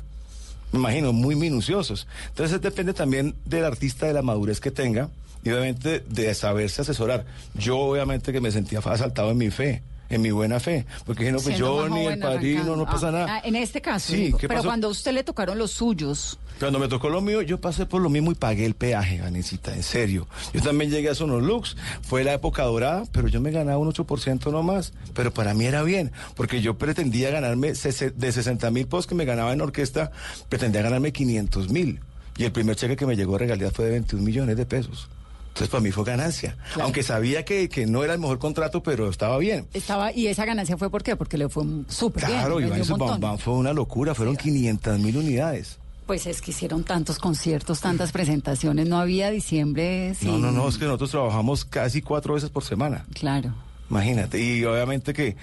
[SPEAKER 6] me imagino, muy minuciosos. Entonces depende también del artista, de la madurez que tenga y obviamente de saberse asesorar. Yo obviamente que me sentía asaltado en mi fe. En mi buena fe, porque no, pues yo ni el padrino,
[SPEAKER 5] arrancando.
[SPEAKER 6] no pasa
[SPEAKER 5] Ah,
[SPEAKER 6] nada.
[SPEAKER 5] ah, en este caso,
[SPEAKER 6] Sí,
[SPEAKER 5] digo.
[SPEAKER 6] ¿qué
[SPEAKER 5] pero
[SPEAKER 6] pasó?
[SPEAKER 5] cuando a usted le tocaron los suyos,
[SPEAKER 6] Cuando me tocó lo mío, yo pasé por lo mismo y pagué el peaje, Vanesita, en serio. Yo también llegué a Sonolux, fue la época dorada, pero yo me ganaba un 8% nomás. Pero para mí era bien, porque yo pretendía ganarme de 60 mil pesos que me ganaba en orquesta, pretendía ganarme 500 mil. Y el primer cheque que me llegó de regalía fue de 21 millones de pesos. Entonces para mí fue ganancia. Aunque sabía que, que no era el mejor contrato, pero estaba bien.
[SPEAKER 5] Estaba, y esa ganancia fue por qué? Porque le fue súper bien.
[SPEAKER 6] Claro, Iván
[SPEAKER 5] un
[SPEAKER 6] fue una locura, fueron 500 mil unidades.
[SPEAKER 5] Pues es que hicieron tantos conciertos, tantas presentaciones, no había diciembre sin...
[SPEAKER 6] No, no, no, es que nosotros trabajamos casi cuatro veces por semana.
[SPEAKER 5] Claro.
[SPEAKER 6] Imagínate, y obviamente que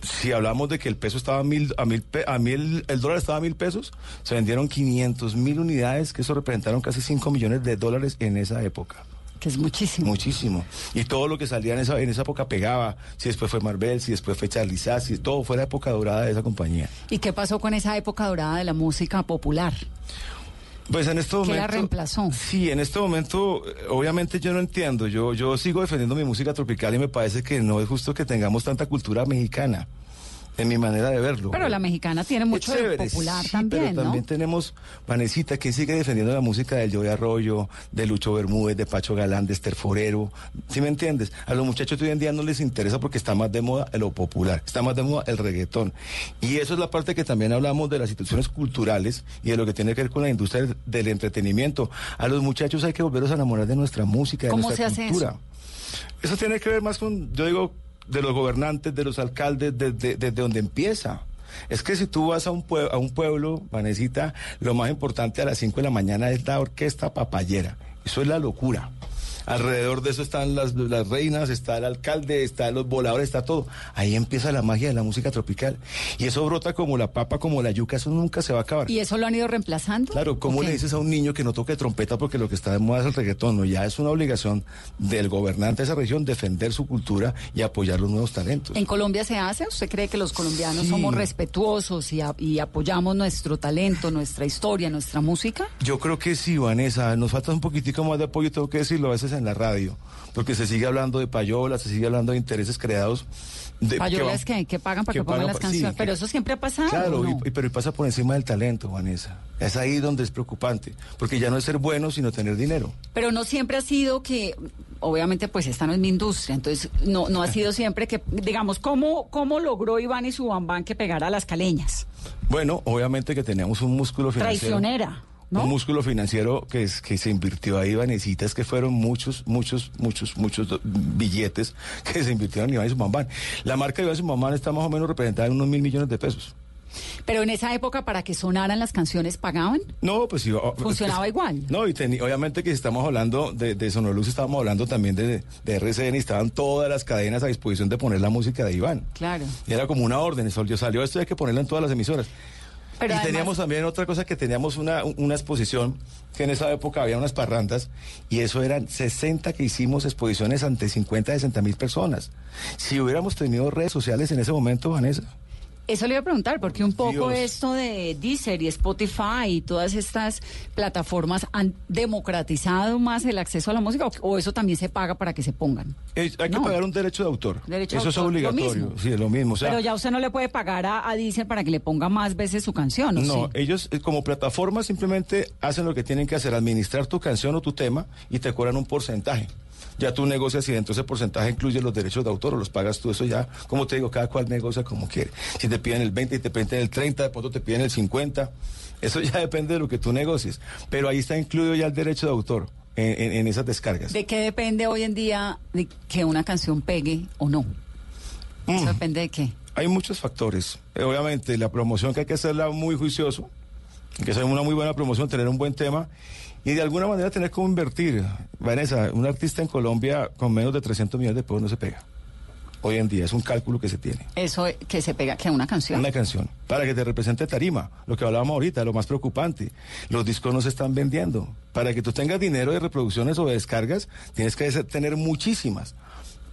[SPEAKER 6] si hablamos de que el peso estaba a mil, a mil, a mil, el dólar estaba a mil pesos, se vendieron 500 mil unidades, que eso representaron casi 5 millones de dólares en esa época.
[SPEAKER 5] Que es muchísimo.
[SPEAKER 6] Muchísimo. Y todo lo que salía en esa, en esa época pegaba. Si después fue Marvel, si después fue Charlie Sass, si todo fue la época dorada de esa compañía.
[SPEAKER 5] ¿Y qué pasó con esa época dorada de la música popular?
[SPEAKER 6] Pues en este
[SPEAKER 5] ¿Qué
[SPEAKER 6] momento.
[SPEAKER 5] la reemplazó?
[SPEAKER 6] Sí, en este momento, eh, obviamente yo no entiendo. Yo, yo sigo defendiendo mi música tropical y me parece que no es justo que tengamos tanta cultura mexicana. En mi manera de verlo.
[SPEAKER 5] Pero la mexicana tiene mucho de popular
[SPEAKER 6] sí,
[SPEAKER 5] también,
[SPEAKER 6] pero
[SPEAKER 5] ¿no?
[SPEAKER 6] también tenemos Vanesita que sigue defendiendo la música del Joey Arroyo, de Lucho Bermúdez, de Pacho Galán, de Esther Forero. ¿Sí me entiendes? A los muchachos de hoy en día no les interesa porque está más de moda lo popular, está más de moda el reggaetón. Y eso es la parte que también hablamos de las instituciones culturales y de lo que tiene que ver con la industria del, del entretenimiento. A los muchachos hay que volverlos a enamorar de nuestra música, de
[SPEAKER 5] ¿Cómo
[SPEAKER 6] nuestra
[SPEAKER 5] se hace
[SPEAKER 6] cultura.
[SPEAKER 5] eso?
[SPEAKER 6] Eso tiene que ver más con, yo digo, de los gobernantes, de los alcaldes, desde de, donde empieza. Es que si tú vas a un, pue- a un pueblo, Vanesita, lo más importante a las 5 de la mañana es la orquesta papayera. Eso es la locura. Alrededor de eso están las, las reinas, está el alcalde, están los voladores, está todo. Ahí empieza la magia de la música tropical. Y eso brota como la papa, como la yuca, eso nunca se va a acabar.
[SPEAKER 5] ¿Y eso lo han ido reemplazando?
[SPEAKER 6] Claro, ¿cómo
[SPEAKER 5] ¿O
[SPEAKER 6] le dices a un niño que no toque trompeta porque lo que está de moda es el reggaetón? No, ya es una obligación del gobernante de esa región defender su cultura y apoyar los nuevos talentos.
[SPEAKER 5] ¿En Colombia se hace? ¿Usted cree que los colombianos
[SPEAKER 6] Sí.
[SPEAKER 5] somos respetuosos y, a- y apoyamos nuestro talento, nuestra historia, nuestra música?
[SPEAKER 6] Yo creo que sí, Vanessa. Nos falta un poquitico más de apoyo, tengo que decirlo a veces en la radio, porque se sigue hablando de payola, se sigue hablando de intereses creados. De,
[SPEAKER 5] Payolas
[SPEAKER 6] que van-
[SPEAKER 5] que, que pagan para que,
[SPEAKER 6] que
[SPEAKER 5] pongan
[SPEAKER 6] pagan
[SPEAKER 5] las
[SPEAKER 6] sí,
[SPEAKER 5] canciones. Pero eso siempre ha pasado.
[SPEAKER 6] Claro, pero pasa por encima del talento, Vanessa. Es ahí donde es preocupante, porque ya no es ser bueno, sino tener dinero.
[SPEAKER 5] Pero no siempre ha sido que, obviamente, pues esta no es mi industria, entonces no, no ha sido siempre que, digamos, ¿cómo, cómo logró Iván y su bambán que pegara a las caleñas?
[SPEAKER 6] Bueno, obviamente que teníamos un músculo financiero.
[SPEAKER 5] Traicionera, ¿no?
[SPEAKER 6] Un músculo financiero que, es, que se invirtió ahí, Vanesita, es que fueron muchos, muchos, muchos, muchos billetes que se invirtieron en Iván y su mamán. La marca de Iván y su mamán está más o menos representada en unos mil millones de pesos.
[SPEAKER 5] Pero en esa época, para que sonaran las canciones, ¿pagaban?
[SPEAKER 6] No, pues sí. o-
[SPEAKER 5] Funcionaba
[SPEAKER 6] es-
[SPEAKER 5] igual.
[SPEAKER 6] No, y teni- obviamente que si estamos hablando de, de Sonolux, estábamos hablando también de, de RCN y estaban todas las cadenas a disposición de poner la música de Iván.
[SPEAKER 5] Claro.
[SPEAKER 6] Y era como una orden, salió, salió esto hay que ponerla en todas las emisoras.
[SPEAKER 5] Pero
[SPEAKER 6] y
[SPEAKER 5] además-
[SPEAKER 6] teníamos también otra cosa que teníamos una, una exposición, que en esa época había unas parrandas, y eso eran 60 que hicimos exposiciones ante 50, 60 mil personas. Si hubiéramos tenido redes sociales en ese momento, Vanessa.
[SPEAKER 5] Eso le iba a preguntar, porque un poco
[SPEAKER 6] Dios.
[SPEAKER 5] esto de Deezer y Spotify y todas estas plataformas han democratizado más el acceso a la música o, o eso también se paga para que se pongan.
[SPEAKER 6] Hay que
[SPEAKER 5] No.
[SPEAKER 6] pagar un derecho de autor.
[SPEAKER 5] Derecho
[SPEAKER 6] eso es
[SPEAKER 5] autor,
[SPEAKER 6] obligatorio. Sí, es lo mismo. O sea,
[SPEAKER 5] Pero ya usted no le puede pagar a, a Deezer para que le ponga más veces su canción, ¿o
[SPEAKER 6] No,
[SPEAKER 5] sí?
[SPEAKER 6] ellos eh, como plataforma simplemente hacen lo que tienen que hacer, administrar tu canción o tu tema y te cobran un porcentaje. Ya tú negocias y dentro de ese porcentaje incluye los derechos de autor o los pagas tú. Eso ya, como te digo, cada cual negocia como quiere. Si te piden el 20 y te piden el 30, de pronto te piden el 50. Eso ya depende de lo que tú negocies. Pero ahí está incluido ya el derecho de autor en, en- esas descargas.
[SPEAKER 5] ¿De qué depende hoy en día de que una canción pegue o no? Eso
[SPEAKER 6] Mm.
[SPEAKER 5] depende de qué.
[SPEAKER 6] Hay muchos factores. Eh, obviamente, la promoción que hay que hacerla muy juicioso, que hacer una muy buena promoción, tener un buen tema y de alguna manera tener cómo invertir. Vanessa, un artista en Colombia con menos de 300 millones de pesos no se pega. Hoy en día es un cálculo que se tiene.
[SPEAKER 5] Eso que se pega, que una canción.
[SPEAKER 6] Una canción. Para que te represente tarima. Lo que hablábamos ahorita, lo más preocupante. Los discos no se están vendiendo. Para que tú tengas dinero de reproducciones o de descargas, tienes que tener muchísimas.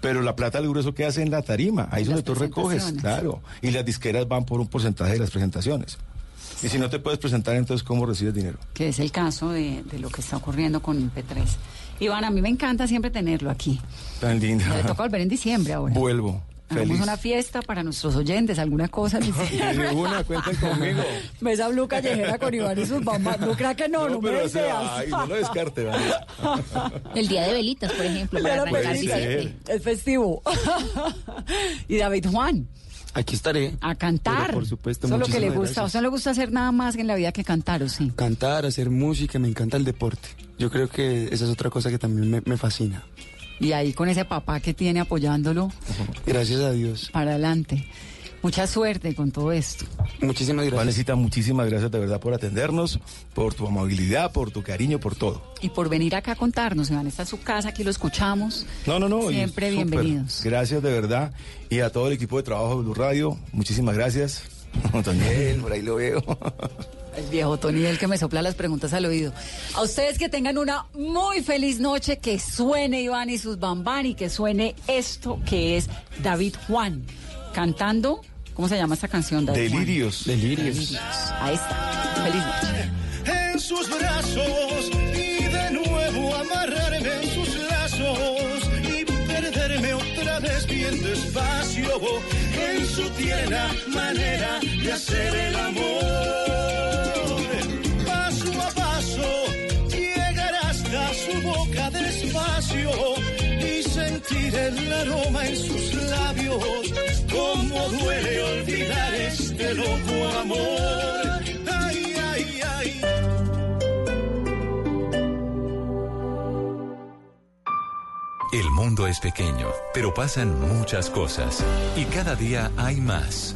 [SPEAKER 6] Pero la plata del grueso que hace en la tarima. Ahí es donde tú recoges, claro. Y las disqueras van por un porcentaje de las presentaciones. Y si no te puedes presentar, entonces ¿cómo recibes dinero?
[SPEAKER 5] que es el caso de, de lo que está ocurriendo con el P3. Iván, a mí me encanta siempre tenerlo aquí.
[SPEAKER 6] Tan linda.
[SPEAKER 5] Le toca volver en diciembre ahora.
[SPEAKER 6] Vuelvo.
[SPEAKER 5] Hagamos una fiesta para nuestros oyentes, alguna cosa. en diciembre.
[SPEAKER 6] De una, cuenten conmigo.
[SPEAKER 5] Mesa Blue Callejera con Iván y sus mamás. No crea que no, no, me
[SPEAKER 6] pero o sea, ay, no lo descarte, Vanessa.
[SPEAKER 8] El día de velitas, por ejemplo, para arrancar
[SPEAKER 5] pedí.
[SPEAKER 8] diciembre.
[SPEAKER 5] Es festivo. y David Juan.
[SPEAKER 7] Aquí estaré.
[SPEAKER 5] A cantar.
[SPEAKER 7] Por supuesto,
[SPEAKER 5] Eso es lo que le gusta.
[SPEAKER 7] gracias.
[SPEAKER 5] ¿A usted no le gusta hacer nada más en la vida que cantar, o sí?
[SPEAKER 7] Cantar, hacer música, me encanta el deporte. Yo creo que esa es otra cosa que también me, me fascina.
[SPEAKER 5] Y ahí con ese papá que tiene apoyándolo
[SPEAKER 7] Gracias a Dios.
[SPEAKER 5] para adelante. Mucha suerte con todo esto.
[SPEAKER 7] Muchísimas gracias.
[SPEAKER 14] Vanesita, muchísimas gracias de verdad por atendernos, por tu amabilidad, por tu cariño, por todo.
[SPEAKER 5] Y por venir acá a contarnos, Iván, está en su casa, aquí lo escuchamos.
[SPEAKER 14] No, no, no.
[SPEAKER 5] Siempre bienvenidos.
[SPEAKER 14] Gracias de verdad. Y a todo el equipo de trabajo de Blue Radio, muchísimas gracias. Daniel, por ahí lo veo.
[SPEAKER 5] El viejo Tony, el que me sopla las preguntas al oído. A ustedes que tengan una muy feliz noche, que suene Iván y sus bambán y que suene esto que es David Juan cantando. ¿Cómo se llama esta canción? David Juan?
[SPEAKER 14] Delirios.
[SPEAKER 7] Delirios.
[SPEAKER 5] Ahí está. Feliz noche.
[SPEAKER 6] en sus brazos y de nuevo amarrarme en sus lazos y perderme otra vez bien despacio en su tierna manera de hacer el amor. Sentir el aroma en sus labios. Como duele olvidar este loco amor. Ay, ay, ay.
[SPEAKER 3] El mundo es pequeño, pero pasan muchas cosas. Y cada día hay más.